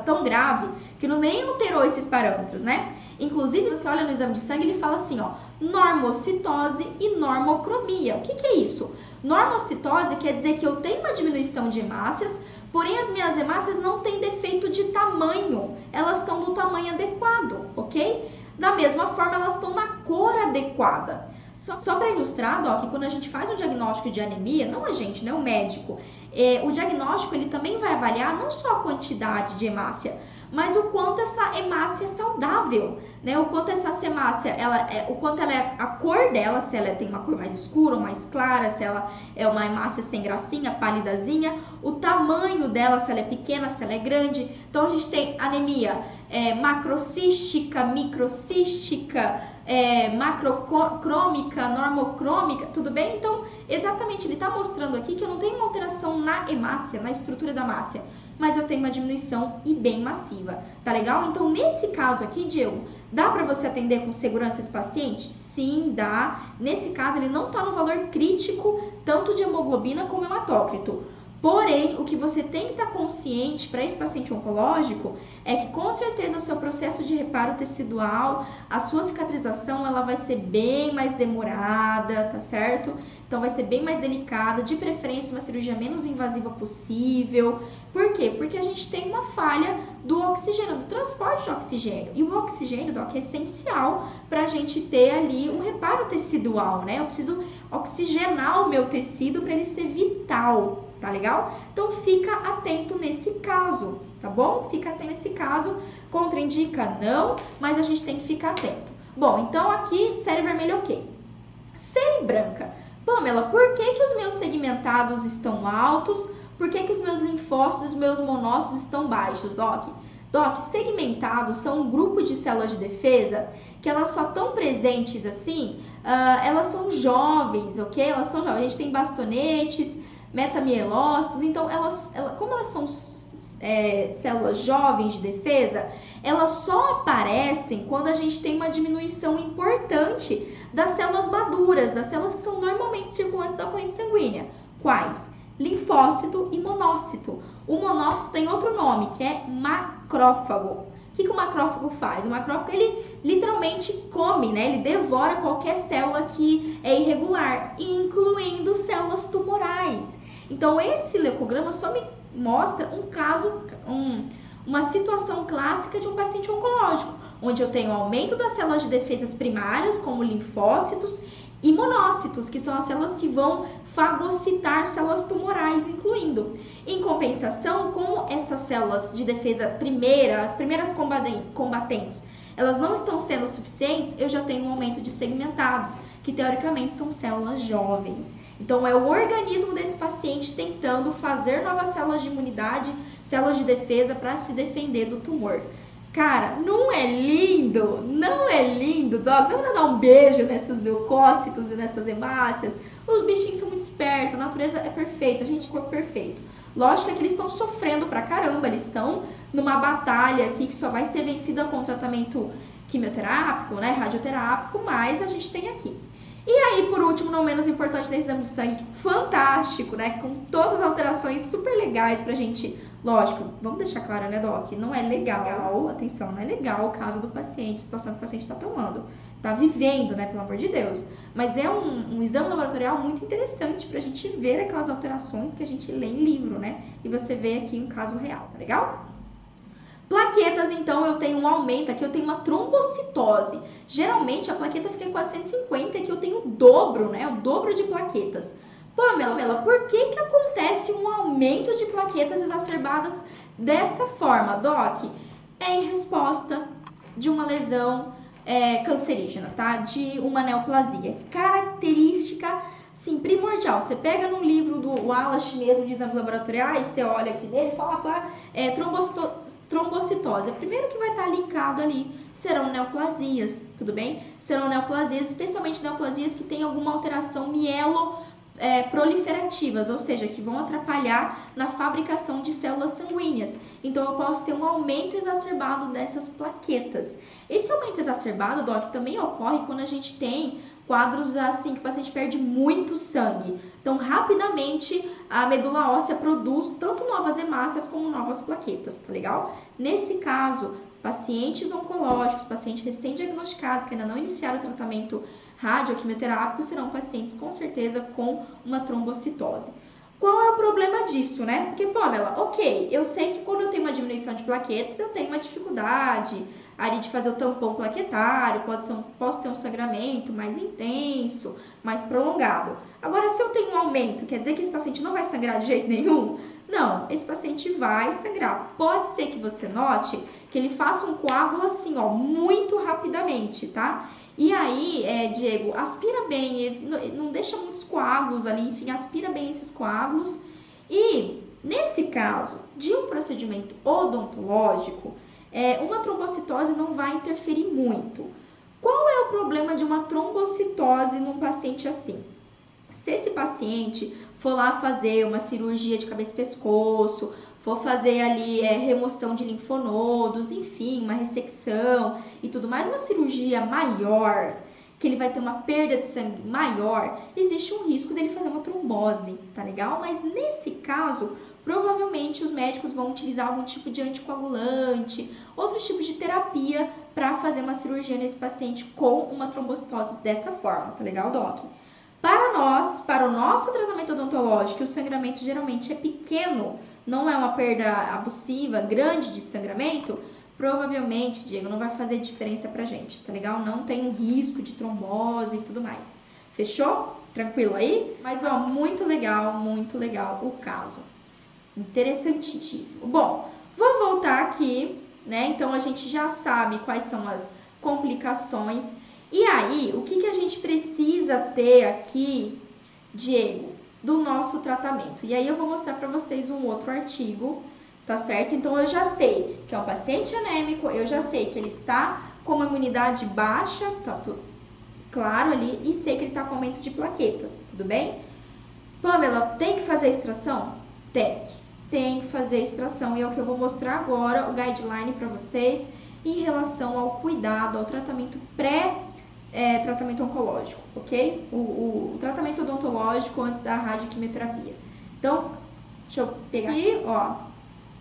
tá tão grave, que não nem alterou esses parâmetros, né? Inclusive, você olha no exame de sangue, ele fala assim, ó, normocitose e normocromia. O que, que é isso? Normocitose quer dizer que eu tenho uma diminuição de hemácias, porém as minhas hemácias não têm defeito de tamanho, elas estão no tamanho adequado, ok? Da mesma forma, elas estão na cor adequada. Só, só para ilustrar, ó, que quando a gente faz o diagnóstico de anemia, não a gente, né, o médico, é, o diagnóstico ele também vai avaliar não só a quantidade de hemácia, mas o quanto essa hemácia é saudável, né? O quanto essa hemácia, ela é, o quanto ela é a cor dela, se ela tem uma cor mais escura ou mais clara, se ela é uma hemácia sem gracinha, pálidazinha, o tamanho dela, se ela é pequena, se ela é grande. Então a gente tem anemia é, macrocística, microcística, é, macrocrômica, normocrômica, tudo bem? Então, exatamente, ele está mostrando aqui que eu não tenho uma alteração na hemácia, na estrutura da hemácia, mas eu tenho uma diminuição e bem massiva, tá legal? Então, nesse caso aqui, Diego, dá para você atender com segurança esse paciente? Sim, dá. Nesse caso, ele não está no valor crítico, tanto de hemoglobina como hematócrito. Porém, o que você tem que estar consciente para esse paciente oncológico é que com certeza o seu processo de reparo tecidual, a sua cicatrização, ela vai ser bem mais demorada, tá certo? Então vai ser bem mais delicada, de preferência uma cirurgia menos invasiva possível. Por quê? Porque a gente tem uma falha do oxigênio, do transporte de oxigênio. E o oxigênio, Doc, é essencial para a gente ter ali um reparo tecidual, né? Eu preciso oxigenar o meu tecido para ele ser vital tá legal? Então fica atento nesse caso, tá bom? Fica atento nesse caso, contraindica não, mas a gente tem que ficar atento. Bom, então aqui série vermelha ok. Série branca. Pamela, por que, que os meus segmentados estão altos? Por que, que os meus linfócitos, os meus monócitos estão baixos, Doc? Doc, segmentados são um grupo de células de defesa que elas só estão presentes assim, uh, elas são jovens, ok? Elas são jovens. A gente tem bastonetes, metamielócitos. Então, elas, como elas são é, células jovens de defesa, elas só aparecem quando a gente tem uma diminuição importante das células maduras, das células que são normalmente circulantes da corrente sanguínea. Quais? Linfócito e monócito. O monócito tem outro nome, que é macrófago. O que, que o macrófago faz? O macrófago, ele literalmente come, né? Ele devora qualquer célula que é irregular, incluindo células tumorais. Então, esse leucograma só me mostra um caso, um, uma situação clássica de um paciente oncológico, onde eu tenho aumento das células de defesas primárias, como linfócitos, e monócitos, que são as células que vão fagocitar células tumorais, incluindo. Em compensação, com essas células de defesa primeira, as primeiras combatentes, elas não estão sendo suficientes, eu já tenho um aumento de segmentados, que teoricamente são células jovens. Então, é o organismo desse paciente tentando fazer novas células de imunidade, células de defesa para se defender do tumor. Cara, não é lindo? Não é lindo, Doc? Vamos dar um beijo nessas leucócitos e nessas hemácias? Os bichinhos são muito espertos, a natureza é perfeita, a gente é perfeito. Lógico que eles estão sofrendo pra caramba, eles estão numa batalha aqui que só vai ser vencida com tratamento quimioterápico, né, radioterápico, mas a gente tem aqui. E aí, por último, não menos importante, desse exame de sangue fantástico, né? Com todas as alterações super legais pra gente. Lógico, vamos deixar claro, né, Doc? Não é legal, atenção, não é legal o caso do paciente, a situação que o paciente está tomando. Tá vivendo, né, pelo amor de Deus. Mas é um, um exame laboratorial muito interessante pra gente ver aquelas alterações que a gente lê em livro, né? E você vê aqui um caso real, tá legal? Plaquetas, então, eu tenho um aumento aqui, eu tenho uma trombocitose. Geralmente a plaqueta fica em 450, aqui eu tenho o dobro, né? O dobro de plaquetas. Pamela, por que, que acontece um aumento de plaquetas exacerbadas dessa forma, Doc? É em resposta de uma lesão é, cancerígena, tá? De uma neoplasia. Característica, sim, primordial. Você pega num livro do Wallace mesmo de exames laboratoriais, você olha aqui dele e fala, ah, é, trombocitose. O primeiro que vai estar linkado ali serão neoplasias, tudo bem? Serão neoplasias, especialmente neoplasias que têm alguma alteração mielo é, proliferativas, ou seja, que vão atrapalhar na fabricação de células sanguíneas. Então, eu posso ter um aumento exacerbado dessas plaquetas. Esse aumento exacerbado, Doc, também ocorre quando a gente tem quadros assim que o paciente perde muito sangue. Então, rapidamente a medula óssea produz tanto novas hemácias como novas plaquetas, tá legal? Nesse caso, pacientes oncológicos, pacientes recém-diagnosticados que ainda não iniciaram o tratamento radioquimioterápico serão pacientes com certeza com uma trombocitose. Qual é o problema disso, né? Porque, Pamela, ok, eu sei que quando eu tenho uma diminuição de plaquetas, eu tenho uma dificuldade ali de fazer o tampão plaquetário, pode ser um, posso ter um sangramento mais intenso, mais prolongado. Agora, se eu tenho um aumento, quer dizer que esse paciente não vai sangrar de jeito nenhum? Não, esse paciente vai sangrar. Pode ser que você note que ele faça um coágulo assim, ó, muito rapidamente, tá? E aí, é, Diego, aspira bem, não deixa muitos coágulos ali, enfim, aspira bem esses coágulos. E nesse caso de um procedimento odontológico, é, uma trombocitose não vai interferir muito. Qual é o problema de uma trombocitose num paciente assim? Se esse paciente for lá fazer uma cirurgia de cabeça e pescoço, for fazer ali é, remoção de linfonodos, enfim, uma ressecção e tudo mais, uma cirurgia maior, que ele vai ter uma perda de sangue maior, existe um risco dele fazer uma trombose, tá legal? Mas nesse caso, provavelmente os médicos vão utilizar algum tipo de anticoagulante, outros tipos de terapia para fazer uma cirurgia nesse paciente com uma trombocitose dessa forma, tá legal, Doc? Para nós, para o nosso tratamento odontológico, o sangramento geralmente é pequeno, não é uma perda abusiva, grande de sangramento, provavelmente, Diego, não vai fazer diferença pra gente, tá legal? Não tem um risco de trombose e tudo mais. Fechou? Tranquilo aí? Mas, ó, muito legal, muito legal o caso. Interessantíssimo. Bom, vou voltar aqui, né? Então a gente já sabe quais são as complicações. E aí, o que, que a gente precisa ter aqui, Diego, do nosso tratamento? E aí eu vou mostrar para vocês um outro artigo, tá certo? Então eu já sei que é um paciente anêmico, eu já sei que ele está com uma imunidade baixa, tá tudo claro ali, e sei que ele está com aumento de plaquetas, tudo bem? Pamela, tem que fazer extração? Tem tem que fazer extração e é o que eu vou mostrar agora, o guideline para vocês em relação ao cuidado, ao tratamento pré é, tratamento oncológico, ok? O, o, o, tratamento odontológico antes da radioquimioterapia. Então, deixa eu pegar aqui, ó,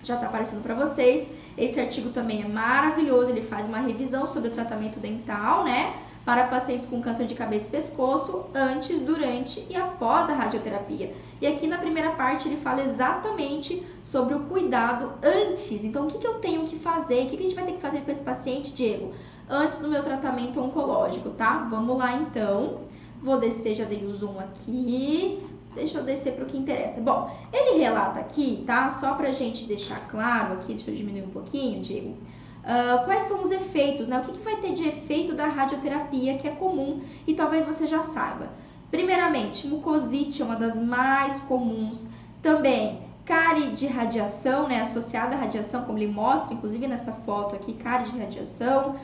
já tá aparecendo para vocês. Esse artigo também é maravilhoso, ele faz uma revisão sobre o tratamento dental, né? Para pacientes com câncer de cabeça e pescoço antes, durante e após a radioterapia. E aqui na primeira parte ele fala exatamente sobre o cuidado antes. Então, o que, que eu tenho que fazer? O que, que a gente vai ter que fazer com esse paciente, Diego? Antes do meu tratamento oncológico, tá? Vamos lá então. Vou descer, já dei o zoom aqui. Deixa eu descer para o que interessa. Bom, ele relata aqui, tá? Só para a gente deixar claro aqui, deixa eu diminuir um pouquinho, Diego Uh, quais são os efeitos, né? O que, que vai ter de efeito da radioterapia que é comum e talvez você já saiba. Primeiramente, mucosite é uma das mais comuns. Também, cárie de radiação, né? Associada à radiação, como ele mostra, inclusive nessa foto aqui, cárie de radiação.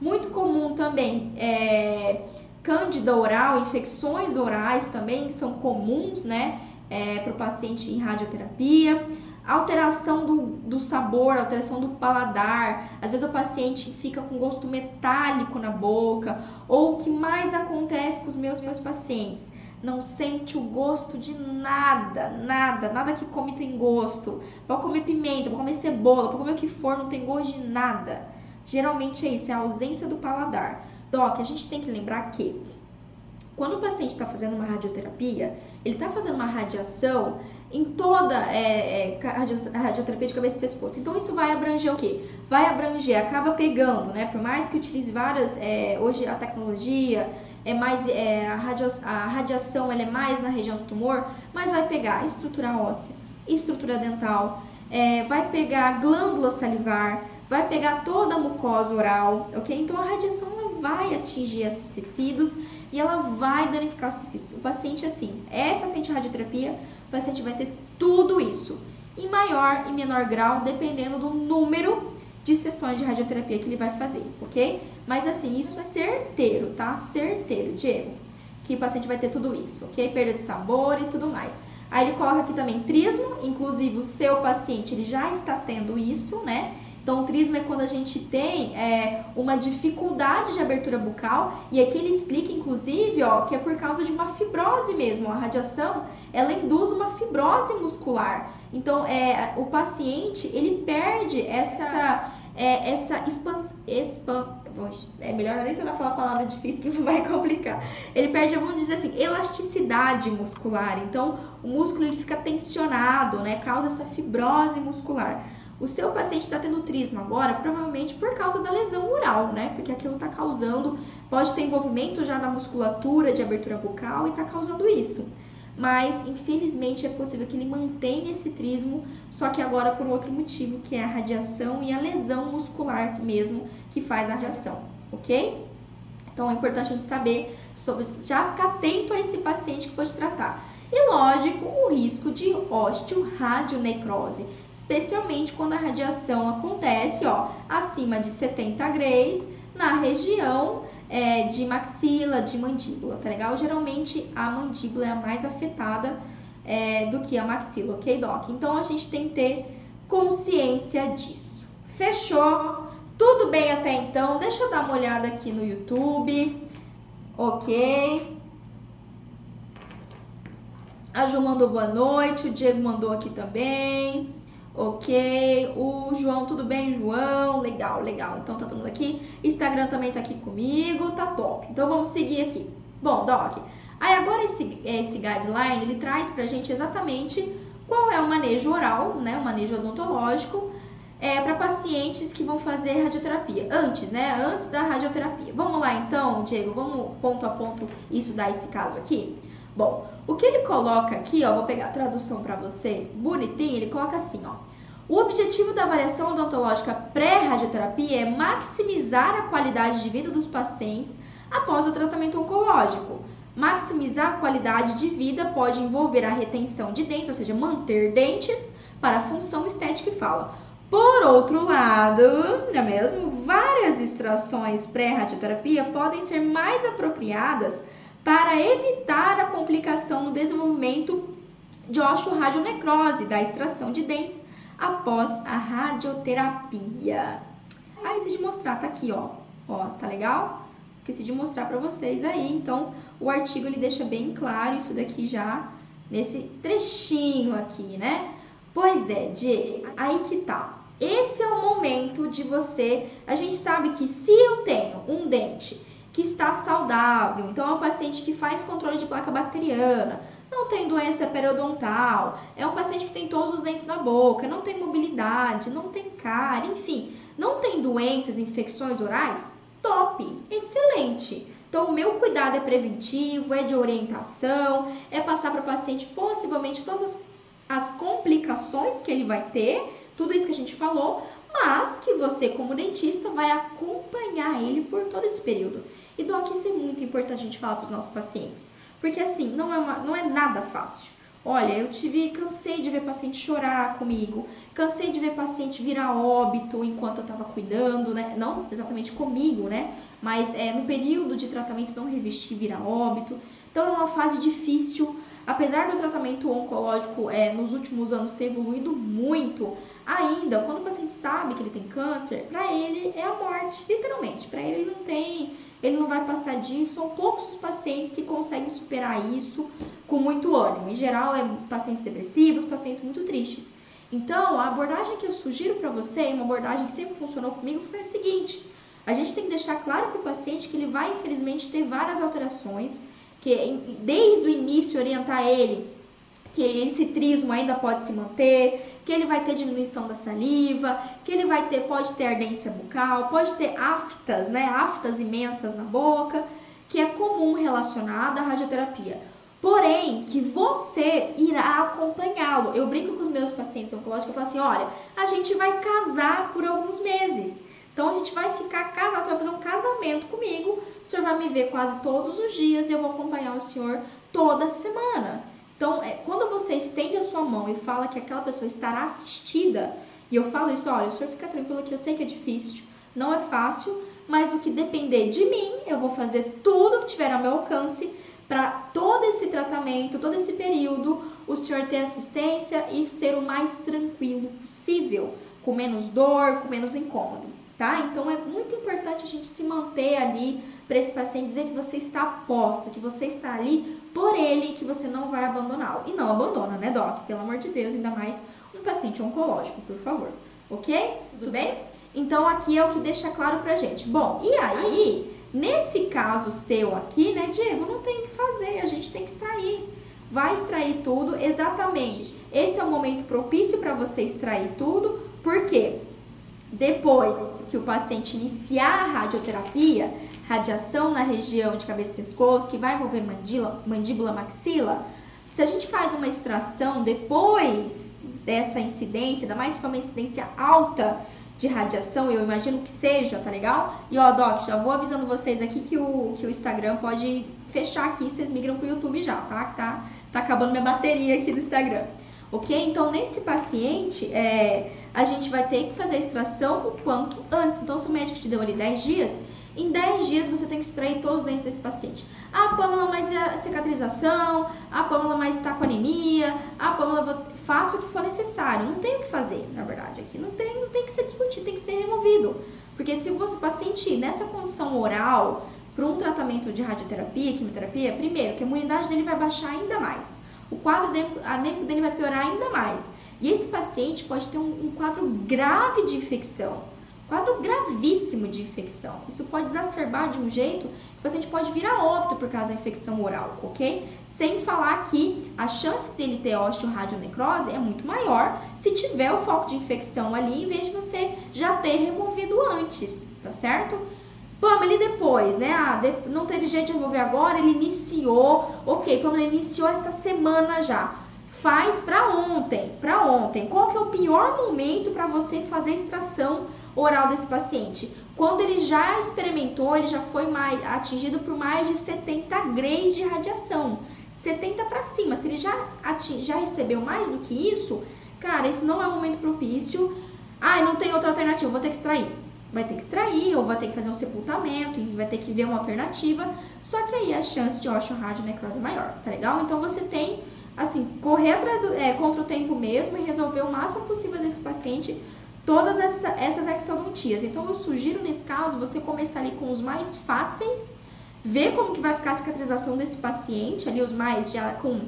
Muito comum também é, cândida oral, infecções orais também são comuns, né? É, para o paciente em radioterapia alteração do, do sabor, alteração do paladar. Às vezes o paciente fica com gosto metálico na boca. Ou o que mais acontece com os meus, meus pacientes? Não sente o gosto de nada, nada, nada que come tem gosto. Pode comer pimenta, pode comer cebola, pode comer o que for, não tem gosto de nada. Geralmente é isso, é a ausência do paladar. Doc, a gente tem que lembrar que quando o paciente está fazendo uma radioterapia, ele está fazendo uma radiação em toda é, é, a radioterapia de cabeça e pescoço. Então isso vai abranger o quê? Vai abranger, acaba pegando, né? Por mais que utilize várias, é, hoje a tecnologia é mais é, a, radio, a radiação ela é mais na região do tumor, mas vai pegar estrutura óssea, estrutura dental, é, vai pegar glândula salivar, vai pegar toda a mucosa oral, ok? Então a radiação vai atingir esses tecidos e ela vai danificar os tecidos. O paciente, assim, é paciente radioterapia, o paciente vai ter tudo isso, em maior e menor grau, dependendo do número de sessões de radioterapia que ele vai fazer, ok? Mas assim, isso é certeiro, tá? Certeiro, Diego, que o paciente vai ter tudo isso, ok? Perda de sabor e tudo mais. Aí ele coloca aqui também trismo, inclusive o seu paciente ele já está tendo isso, né? Então, o trismo é quando a gente tem é, uma dificuldade de abertura bucal e aqui ele explica, inclusive, ó, que é por causa de uma fibrose mesmo. A radiação, ela induz uma fibrose muscular. Então, é, o paciente, ele perde essa, é, essa expansão... Expan, é melhor nem tentar falar a palavra difícil que vai complicar. Ele perde, vamos dizer assim, elasticidade muscular. Então, o músculo ele fica tensionado, né? Causa essa fibrose muscular. O seu paciente está tendo trismo agora, provavelmente por causa da lesão oral, né? Porque aquilo está causando, pode ter envolvimento já na musculatura de abertura bucal e está causando isso. Mas, infelizmente, é possível que ele mantenha esse trismo, só que agora por outro motivo, que é a radiação e a lesão muscular mesmo que faz a radiação, ok? Então é importante a gente saber sobre já ficar atento a esse paciente que for te tratar. E lógico, o risco de osteoradionecrose especialmente quando a radiação acontece ó, acima de 70 graus na região é, de maxila, de mandíbula, tá legal? Geralmente a mandíbula é a mais afetada é, do que a maxila, ok, Doc? Então a gente tem que ter consciência disso. Fechou? Tudo bem até então? Deixa eu dar uma olhada aqui no YouTube, ok? A Ju mandou boa noite, o Diego mandou aqui também. Ok, o João, tudo bem, João? Legal, legal. Então tá todo mundo aqui. Instagram também tá aqui comigo, tá top. Então vamos seguir aqui. Bom, Doc, aí agora esse, esse guideline ele traz pra gente exatamente qual é o manejo oral, né? O manejo odontológico é, para pacientes que vão fazer radioterapia. Antes, né? Antes da radioterapia. Vamos lá então, Diego, vamos ponto a ponto estudar esse caso aqui? Bom, o que ele coloca aqui, ó, vou pegar a tradução para você, bonitinho, ele coloca assim, ó. O objetivo da avaliação odontológica pré-radioterapia é maximizar a qualidade de vida dos pacientes após o tratamento oncológico. Maximizar a qualidade de vida pode envolver a retenção de dentes, ou seja, manter dentes para a função estética e fala. Por outro lado, não é mesmo? Várias extrações pré-radioterapia podem ser mais apropriadas para evitar a complicação no desenvolvimento de osteoradionecrose da extração de dentes após a radioterapia. Ah, esqueci de mostrar, tá aqui, ó. Ó, tá legal? Esqueci de mostrar para vocês aí. Então, o artigo ele deixa bem claro isso daqui já nesse trechinho aqui, né? Pois é, Diego, aí que tá. Esse é o momento de você. A gente sabe que se eu tenho um dente que está saudável. Então, é um paciente que faz controle de placa bacteriana, não tem doença periodontal, é um paciente que tem todos os dentes na boca, não tem mobilidade, não tem cárie, enfim, não tem doenças, infecções orais, top, excelente. Então, o meu cuidado é preventivo, é de orientação, é passar para o paciente possivelmente todas as, as complicações que ele vai ter, tudo isso que a gente falou, mas que você, como dentista, vai acompanhar ele por todo esse período. E Doc, isso é muito importante a gente falar para os nossos pacientes. Porque assim, não é, uma, não é nada fácil. Olha, eu tive, cansei de ver paciente chorar comigo, cansei de ver paciente virar óbito enquanto eu estava cuidando, né? Não exatamente comigo, né? Mas é, no período de tratamento não resistir virar óbito. Então é uma fase difícil. Apesar do tratamento oncológico é, nos últimos anos ter evoluído muito, ainda quando o paciente sabe que ele tem câncer, para ele é a morte, literalmente. Para ele, ele não tem ele não vai passar disso. São poucos os pacientes que conseguem superar isso com muito ânimo. Em geral, é pacientes depressivos, pacientes muito tristes. Então, a abordagem que eu sugiro para você, uma abordagem que sempre funcionou comigo, foi a seguinte: a gente tem que deixar claro para o paciente que ele vai, infelizmente, ter várias alterações, que desde o início orientar ele que esse trismo ainda pode se manter, que ele vai ter diminuição da saliva, que ele vai ter, pode ter ardência bucal, pode ter aftas, né, aftas imensas na boca, que é comum relacionada à radioterapia. Porém, que você irá acompanhá-lo. Eu brinco com os meus pacientes oncológicos, eu falo assim, olha, a gente vai casar por alguns meses. Então a gente vai ficar casado, você vai fazer um casamento comigo, o senhor vai me ver quase todos os dias e eu vou acompanhar o senhor toda semana. Então, é, quando você estende a sua mão e fala que aquela pessoa estará assistida, e eu falo isso, olha, o senhor fica tranquilo que eu sei que é difícil, não é fácil, mas do que depender de mim, eu vou fazer tudo que tiver ao meu alcance para todo esse tratamento, todo esse período, o senhor ter assistência e ser o mais tranquilo possível, com menos dor, com menos incômodo, tá? Então é muito importante a gente se manter ali para esse paciente dizer que você está posto, que você está ali por ele, que você não vai abandoná-lo. E não abandona, né, Doc? Pelo amor de Deus, ainda mais um paciente oncológico, por favor. Ok? Tudo bem? Então aqui é o que deixa claro pra gente. Bom, e aí, nesse caso seu aqui, né, Diego, não tem o que fazer, a gente tem que extrair. Vai extrair tudo, exatamente. Esse é o momento propício para você extrair tudo, porque depois que o paciente iniciar a radioterapia, radiação na região de cabeça e pescoço, que vai envolver mandíbula, mandíbula maxila, se a gente faz uma extração depois dessa incidência, ainda mais se for uma incidência alta de radiação, eu imagino que seja, tá legal? E ó, Doc, já vou avisando vocês aqui que o, que o Instagram pode fechar aqui, vocês migram pro YouTube já, tá? Tá, tá acabando minha bateria aqui do Instagram. Ok? Então, nesse paciente, é, a gente vai ter que fazer a extração o quanto antes. Então, se o médico te deu ali 10 dias, em 10 dias você tem que extrair todos os dentes desse paciente. Ah, Pamela, mas a cicatrização? Ah, Pamela, mas está com anemia? Ah, Pamela, faça o que for necessário. Não tem o que fazer, na verdade. Aqui não tem, não tem que ser discutido, tem que ser removido. Porque se o paciente nessa condição oral, para um tratamento de radioterapia, quimioterapia, primeiro, que a imunidade dele vai baixar ainda mais. O quadro anêmico dele vai piorar ainda mais. E esse paciente pode ter um, um quadro grave de infecção quadro gravíssimo de infecção. Isso pode exacerbar de um jeito que o paciente pode vir a óbito por causa da infecção oral, ok? Sem falar que a chance dele ter osteoradionecrose é muito maior se tiver o foco de infecção ali, em vez de você já ter removido antes, tá certo? Pamela, e depois, né? Ah, não teve jeito de remover agora, ele iniciou, ok, Pamela, ele iniciou essa semana já. Faz para ontem, para ontem. Qual que é o pior momento para você fazer extração oral desse paciente. Quando ele já experimentou, ele já foi mais, atingido por mais de 70 graus de radiação. 70 para cima. Se ele já, ating, já recebeu mais do que isso, cara, esse não é um momento propício. Ah, não tem outra alternativa, vou ter que extrair. Vai ter que extrair, ou vai ter que fazer um sepultamento, vai ter que ver uma alternativa. Só que aí a chance de osteoradionecrose é maior, tá legal? Então você tem, assim, correr atrás do, é, contra o tempo mesmo e resolver o máximo possível desse paciente todas essa, essas exodontias. Então eu sugiro nesse caso você começar ali com os mais fáceis, ver como que vai ficar a cicatrização desse paciente, ali os mais já com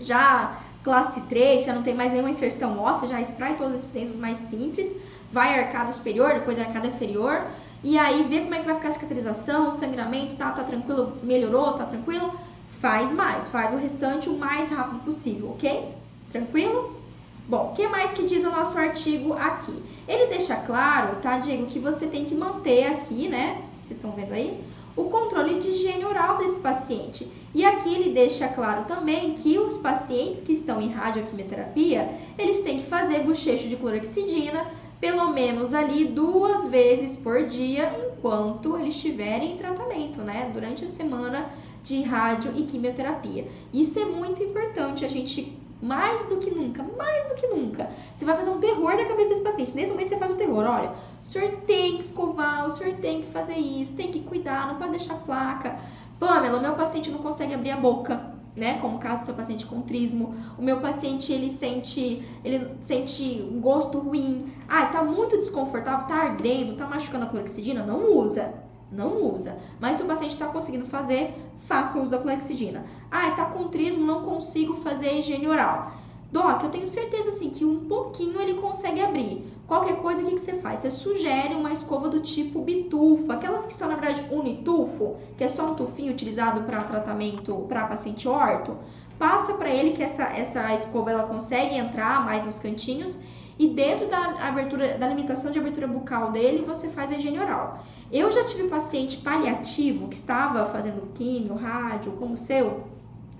já classe 3, já não tem mais nenhuma inserção óssea, já extrai todos esses dentes mais simples, vai a arcada superior, depois a arcada inferior, e aí vê como é que vai ficar a cicatrização, o sangramento, tá, tá tranquilo, melhorou, tá tranquilo, faz mais, faz o restante o mais rápido possível, ok? Tranquilo? Bom, o que mais que diz o nosso artigo aqui? Ele deixa claro, tá, Diego, que você tem que manter aqui, né? Vocês estão vendo aí? O controle de higiene oral desse paciente. E aqui ele deixa claro também que os pacientes que estão em radioquimioterapia, eles têm que fazer bochecho de clorexidina pelo menos ali duas vezes por dia enquanto eles estiverem em tratamento, né? Durante a semana de rádio e quimioterapia. Isso é muito importante a gente mais do que nunca, mais do que nunca. Você vai fazer um terror na cabeça desse paciente. Nesse momento você faz o terror. Olha, o senhor tem que escovar, o senhor tem que fazer isso, tem que cuidar, não pode deixar placa. Pamela, o meu paciente não consegue abrir a boca, né? Como o caso do seu paciente com trismo. O meu paciente, ele sente, ele sente um gosto ruim. Ah, tá muito desconfortável, tá ardendo, tá machucando a clorexidina. Não usa não usa. Mas se o paciente está conseguindo fazer, faça uso da clorexidina. Ah, está com trismo, não consigo fazer higiene oral. Doc, eu tenho certeza assim que um pouquinho ele consegue abrir. Qualquer coisa, o que, que você faz? Você sugere uma escova do tipo bitufa, aquelas que são na verdade unitufo, que é só um tufinho utilizado para tratamento para paciente orto. Passa para ele que essa, essa escova ela consegue entrar mais nos cantinhos e dentro da abertura, da limitação de abertura bucal dele, você faz a higiene oral. Eu já tive paciente paliativo que estava fazendo químio, rádio, como o seu,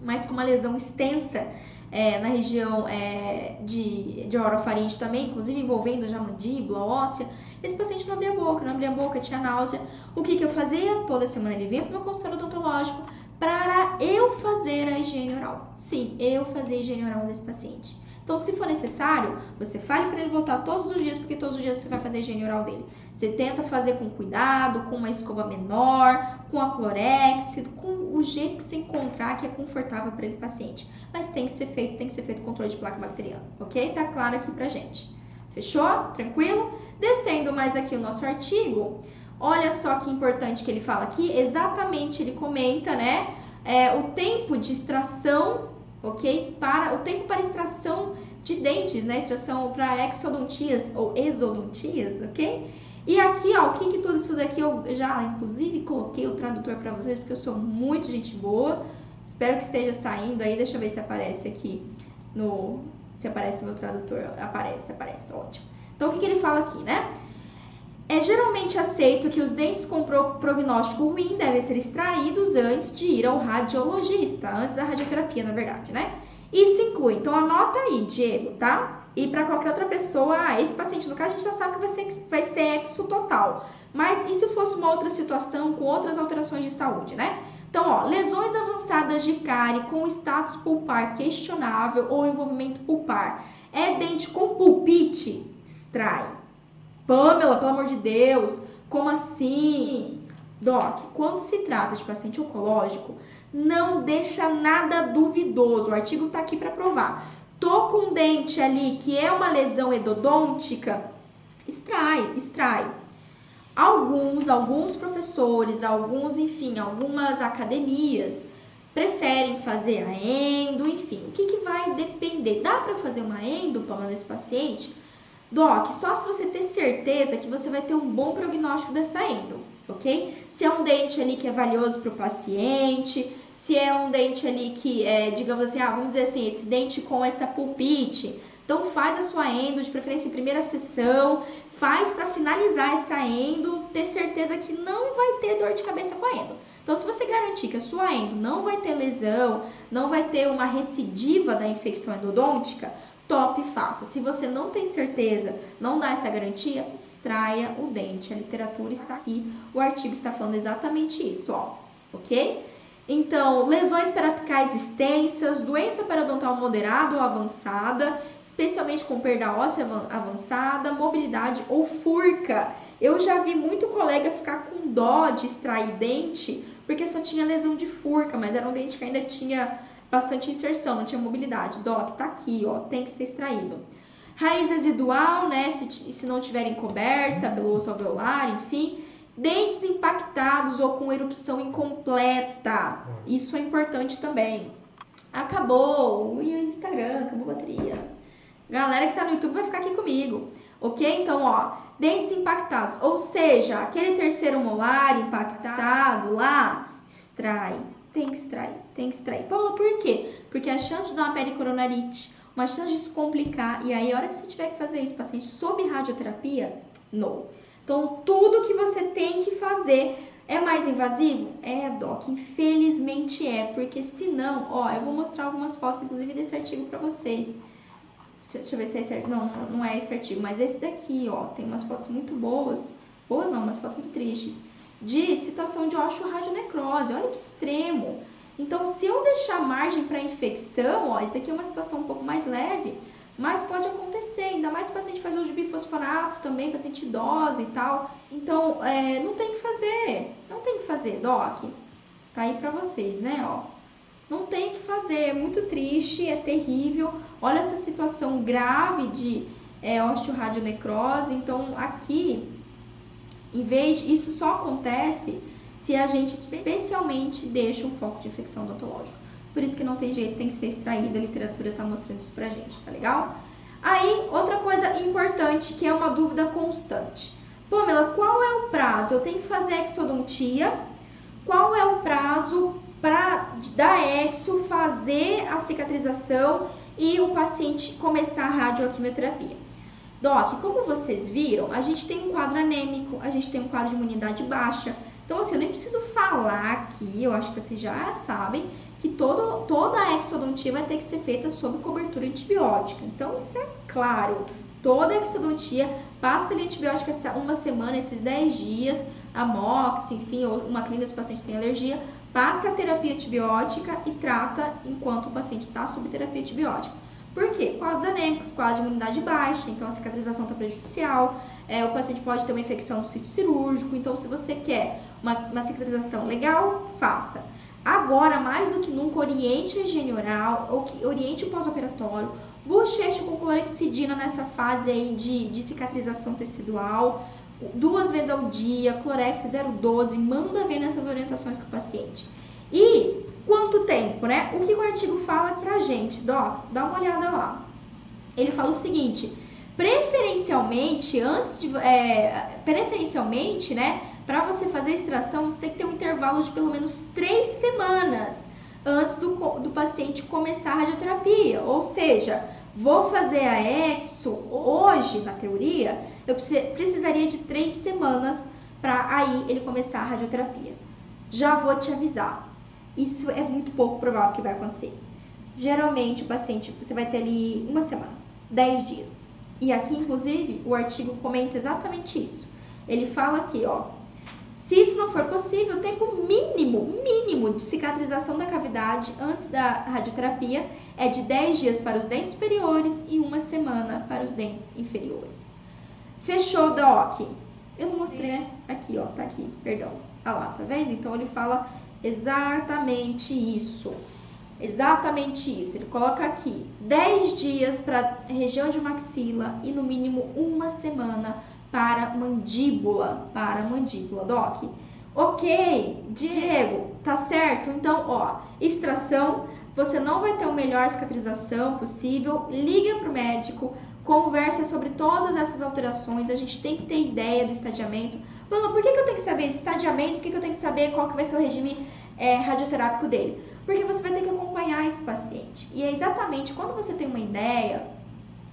mas com uma lesão extensa é, na região é, de, de orofaringe também, inclusive envolvendo já mandíbula, óssea. Esse paciente não abria a boca, não abria a boca, tinha náusea. O que, que eu fazia? Toda semana ele vinha para o meu consultório odontológico para eu fazer a higiene oral. Sim, eu fazer a higiene oral desse paciente. Então, se for necessário, você fale para ele voltar todos os dias, porque todos os dias você vai fazer a higiene oral dele. Você tenta fazer com cuidado, com uma escova menor, com a clorex, com o jeito que você encontrar que é confortável para ele paciente. Mas tem que ser feito, tem que ser feito controle de placa bacteriana, ok? Tá claro aqui pra gente. Fechou? Tranquilo? Descendo mais aqui o nosso artigo, olha só que importante que ele fala aqui. Exatamente, ele comenta, né? É, o tempo de extração ok? Para o tempo para extração de dentes, né? Extração para exodontias ou exodontias, ok? E aqui, ó, o que que tudo isso daqui eu já, inclusive, coloquei o tradutor para vocês, porque eu sou muito gente boa. Espero que esteja saindo aí. Deixa eu ver se aparece aqui no... Se aparece o meu tradutor. Aparece, aparece, ótimo. Então, o que que ele fala aqui, né? É geralmente aceito que os dentes com prognóstico ruim devem ser extraídos antes de ir ao radiologista, antes da radioterapia, na verdade, né? Isso inclui, então anota aí, Diego, tá? E para qualquer outra pessoa, ah, esse paciente, no caso, a gente já sabe que vai ser, vai ser exo total. Mas e se fosse uma outra situação com outras alterações de saúde, né? Então, ó, lesões avançadas de cárie com status pulpar questionável ou envolvimento pulpar. É dente com pulpite? Extrai. Pamela, pelo amor de Deus, como assim? Doc, quando se trata de paciente oncológico, não deixa nada duvidoso. O artigo está aqui para provar. Tô com um dente ali que é uma lesão endodôntica, extrai, extrai. Alguns, alguns professores, alguns, enfim, algumas academias preferem fazer a endo, enfim. O que, que vai depender? Dá para fazer uma endo, Pamela, nesse paciente? Doc, só se você ter certeza que você vai ter um bom prognóstico dessa endo, ok? Se é um dente ali que é valioso para o paciente, se é um dente ali que é, digamos assim, ah, vamos dizer assim, esse dente com essa pulpite, então faz a sua endo, de preferência em primeira sessão, faz para finalizar essa endo, ter certeza que não vai ter dor de cabeça com a endo. Então, se você garantir que a sua endo não vai ter lesão, não vai ter uma recidiva da infecção endodôntica, top faça. Se você não tem certeza, não dá essa garantia, extraia o dente. A literatura está aqui, o artigo está falando exatamente isso, ó, ok? Então, lesões perapicais extensas, doença periodontal moderada ou avançada, especialmente com perda óssea avançada, mobilidade ou furca. Eu já vi muito colega ficar com dó de extrair dente porque só tinha lesão de furca, mas era um dente que ainda tinha bastante inserção, não tinha mobilidade. Doc, tá aqui, ó, tem que ser extraído. Raiz residual, né, se, se não tiver encoberta pelo osso alveolar, enfim. Dentes impactados ou com erupção incompleta. Isso é importante também. Acabou o Instagram, acabou a bateria. Galera que tá no YouTube vai ficar aqui comigo. Ok? Então, ó, dentes impactados. Ou seja, aquele terceiro molar impactado lá, extrai tem que extrair, tem que extrair. Paula, por quê? Porque a chance de dar uma pericoronarite, uma chance de se complicar, e aí a hora que você tiver que fazer isso, paciente sob radioterapia, não. Então, tudo que você tem que fazer é mais invasivo? É, Doc, infelizmente é, porque senão, ó, eu vou mostrar algumas fotos, inclusive, desse artigo para vocês. Deixa eu ver se é esse artigo. Não, não é esse artigo, mas esse daqui, ó, tem umas fotos muito boas. Boas não, umas fotos muito tristes de situação de osteoradionecrose. Olha que extremo. Então, se eu deixar margem para infecção, ó, isso daqui é uma situação um pouco mais leve, mas pode acontecer, ainda mais se o paciente faz uso de bifosfonatos também, paciente idosa e tal. Então, é, não tem que fazer, não tem que fazer, Doc. Tá aí pra vocês, né, ó. Não tem que fazer, é muito triste, é terrível. Olha essa situação grave de é, osteoradionecrose. Então, aqui em vez, isso só acontece se a gente especialmente deixa um foco de infecção odontológica. Por isso que não tem jeito, tem que ser extraída, a literatura está mostrando isso pra gente, tá legal? Aí, outra coisa importante que é uma dúvida constante. Pamela, qual é o prazo? Eu tenho que fazer exodontia? Qual é o prazo para da exo fazer a cicatrização e o paciente começar a radioquimioterapia? Doc, como vocês viram, a gente tem um quadro anêmico, a gente tem um quadro de imunidade baixa. Então, assim, eu nem preciso falar aqui, eu acho que vocês já sabem que todo, toda a exodontia vai ter que ser feita sob cobertura antibiótica. Então, isso é claro. Toda a exodontia passa ali antibiótico uma semana, esses 10 dias, a MOX, enfim, ou uma clínica se o paciente tem alergia, passa a terapia antibiótica e trata enquanto o paciente está sob terapia antibiótica. Por quê? Quadros anêmicos, quadro de imunidade baixa, então a cicatrização está prejudicial, é, o paciente pode ter uma infecção no sítio cirúrgico, então se você quer uma, uma cicatrização legal, faça. Agora, mais do que nunca, oriente a higiene oral, oriente o pós-operatório, bocheche com clorexidina nessa fase aí de, de cicatrização tecidual, duas vezes ao dia, clorex 012, manda ver nessas orientações com o paciente. E quanto tempo, né? O que o artigo fala pra gente, docs? Dá uma olhada lá. Ele fala o seguinte, preferencialmente, antes de, é, preferencialmente, né, para você fazer a extração, você tem que ter um intervalo de pelo menos três semanas antes do, do paciente começar a radioterapia. Ou seja, vou fazer a exo hoje, na teoria, eu precisaria de três semanas para aí ele começar a radioterapia. Já vou te avisar. Isso é muito pouco provável que vai acontecer. Geralmente o paciente, você vai ter ali uma semana, dez dias. E aqui, inclusive, o artigo comenta exatamente isso. Ele fala aqui, ó, se isso não for possível, o tempo mínimo, mínimo de cicatrização da cavidade antes da radioterapia é de 10 dias para os dentes superiores e uma semana para os dentes inferiores. Fechou, Doc? Eu não mostrei, né? Aqui, ó, tá aqui, perdão. Ah lá, tá vendo? Então ele fala exatamente isso. Exatamente isso. Ele coloca aqui 10 dias para região de maxila e no mínimo uma semana para mandíbula, para mandíbula, Doc. Ok, Diego, tá certo? Então, ó, extração, você não vai ter a melhor cicatrização possível, liga para o médico, conversa sobre todas essas alterações, a gente tem que ter ideia do estadiamento. Mano, por que, que eu tenho que saber de estadiamento? Por que, que eu tenho que saber qual que vai ser o regime é, radioterápico dele? Porque você vai ter que acompanhar esse paciente. E é exatamente quando você tem uma ideia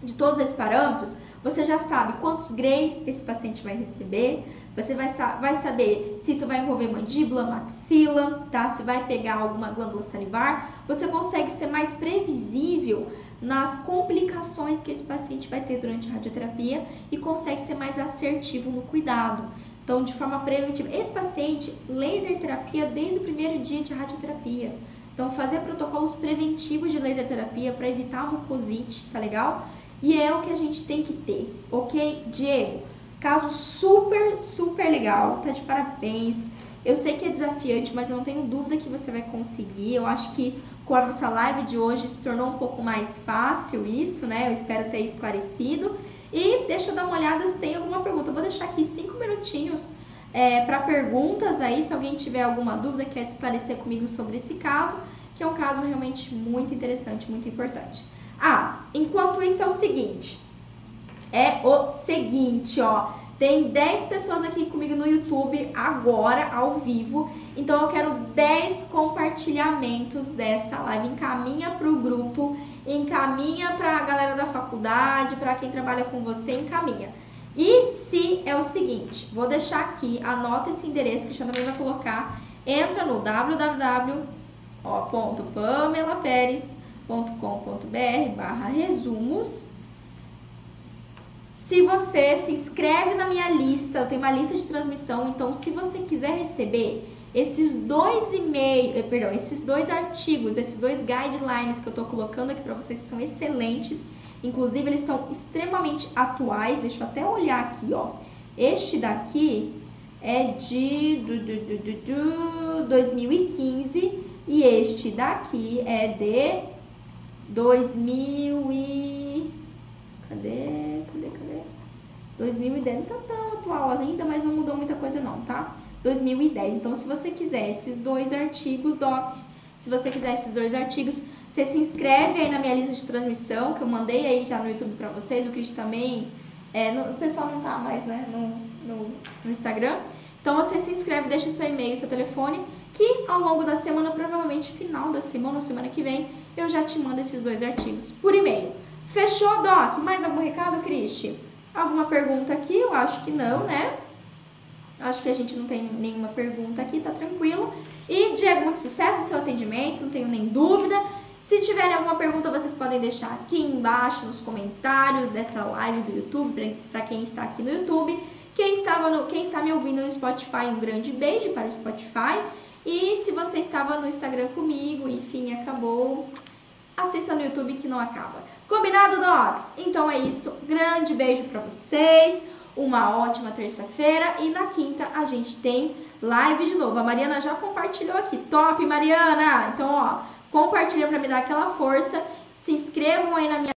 de todos esses parâmetros, você já sabe quantos Gray esse paciente vai receber, você vai, vai saber se isso vai envolver mandíbula, maxila, tá? Se vai pegar alguma glândula salivar, você consegue ser mais previsível nas complicações que esse paciente vai ter durante a radioterapia e consegue ser mais assertivo no cuidado. Então, de forma preventiva, esse paciente, laser terapia desde o primeiro dia de radioterapia. Então, fazer protocolos preventivos de laser terapia para evitar a mucosite, tá legal? E é o que a gente tem que ter, ok? Diego, caso super, super legal, tá de parabéns. Eu sei que é desafiante, mas eu não tenho dúvida que você vai conseguir. Eu acho que com a nossa live de hoje se tornou um pouco mais fácil isso, né? Eu espero ter esclarecido. E deixa eu dar uma olhada se tem alguma pergunta. Eu vou deixar aqui cinco minutinhos é, para perguntas aí, se alguém tiver alguma dúvida, quer esclarecer comigo sobre esse caso, que é um caso realmente muito interessante, muito importante. Ah, enquanto isso é o seguinte. É o seguinte, ó. Tem 10 pessoas aqui comigo no YouTube agora, ao vivo. Então eu quero 10 compartilhamentos dessa live. Encaminha para o grupo, encaminha para a galera da faculdade, para quem trabalha com você, encaminha. E se é o seguinte, vou deixar aqui, anota esse endereço que o também vai colocar. Entra no www.pamelaperes.com com.br barra resumos. Se você se inscreve na minha lista, eu tenho uma lista de transmissão, então se você quiser receber esses dois e-mails, eh, perdão, esses dois artigos, esses dois guidelines que eu estou colocando aqui para vocês, que são excelentes, inclusive eles são extremamente atuais, deixa eu até olhar aqui, ó. Este daqui é de do, do, do, 2015 e este daqui é de 2000 e... Cadê? Cadê? Cadê? 2010 não tá tão atual ainda, mas não mudou muita coisa não, tá? 2010. Então, se você quiser esses dois artigos, Doc, Se você quiser esses dois artigos, você se inscreve aí na minha lista de transmissão, que eu mandei aí já no YouTube para vocês. O Cris também. É, no, o pessoal não tá mais, né? No, no, no Instagram. Então você se inscreve, deixa seu e-mail, seu telefone, que ao longo da semana, provavelmente final da semana ou semana que vem, eu já te mando esses dois artigos por e-mail. Fechou, Doc? Mais algum recado, Cristi? Alguma pergunta aqui? Eu acho que não, né? Acho que a gente não tem nenhuma pergunta aqui, tá tranquilo. E, Diego, muito sucesso no seu atendimento, não tenho nem dúvida. Se tiverem alguma pergunta, vocês podem deixar aqui embaixo nos comentários dessa live do YouTube, para quem está aqui no YouTube. Quem, estava no, quem está me ouvindo no Spotify, um grande beijo para o Spotify. E se você estava no Instagram comigo, enfim, acabou, assista no YouTube que não acaba. Combinado, dogs? Então é isso. Grande beijo para vocês. Uma ótima terça-feira e na quinta a gente tem live de novo. A Mariana já compartilhou aqui. Top, Mariana! Então, ó, compartilha para me dar aquela força. Se inscrevam aí na minha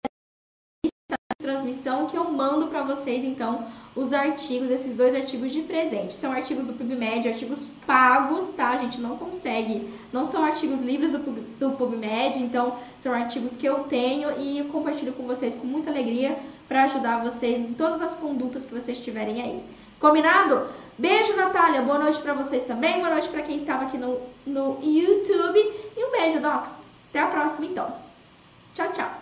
transmissão que eu mando para vocês então os artigos, esses dois artigos de presente. São artigos do PubMed, artigos pagos, tá? A gente não consegue, não são artigos livres do, do PubMed, então são artigos que eu tenho e compartilho com vocês com muita alegria para ajudar vocês em todas as condutas que vocês tiverem aí. Combinado? Beijo, Natália. Boa noite para vocês também. Boa noite para quem estava aqui no, no YouTube. E um beijo, Docs. Até a próxima, então. Tchau, tchau.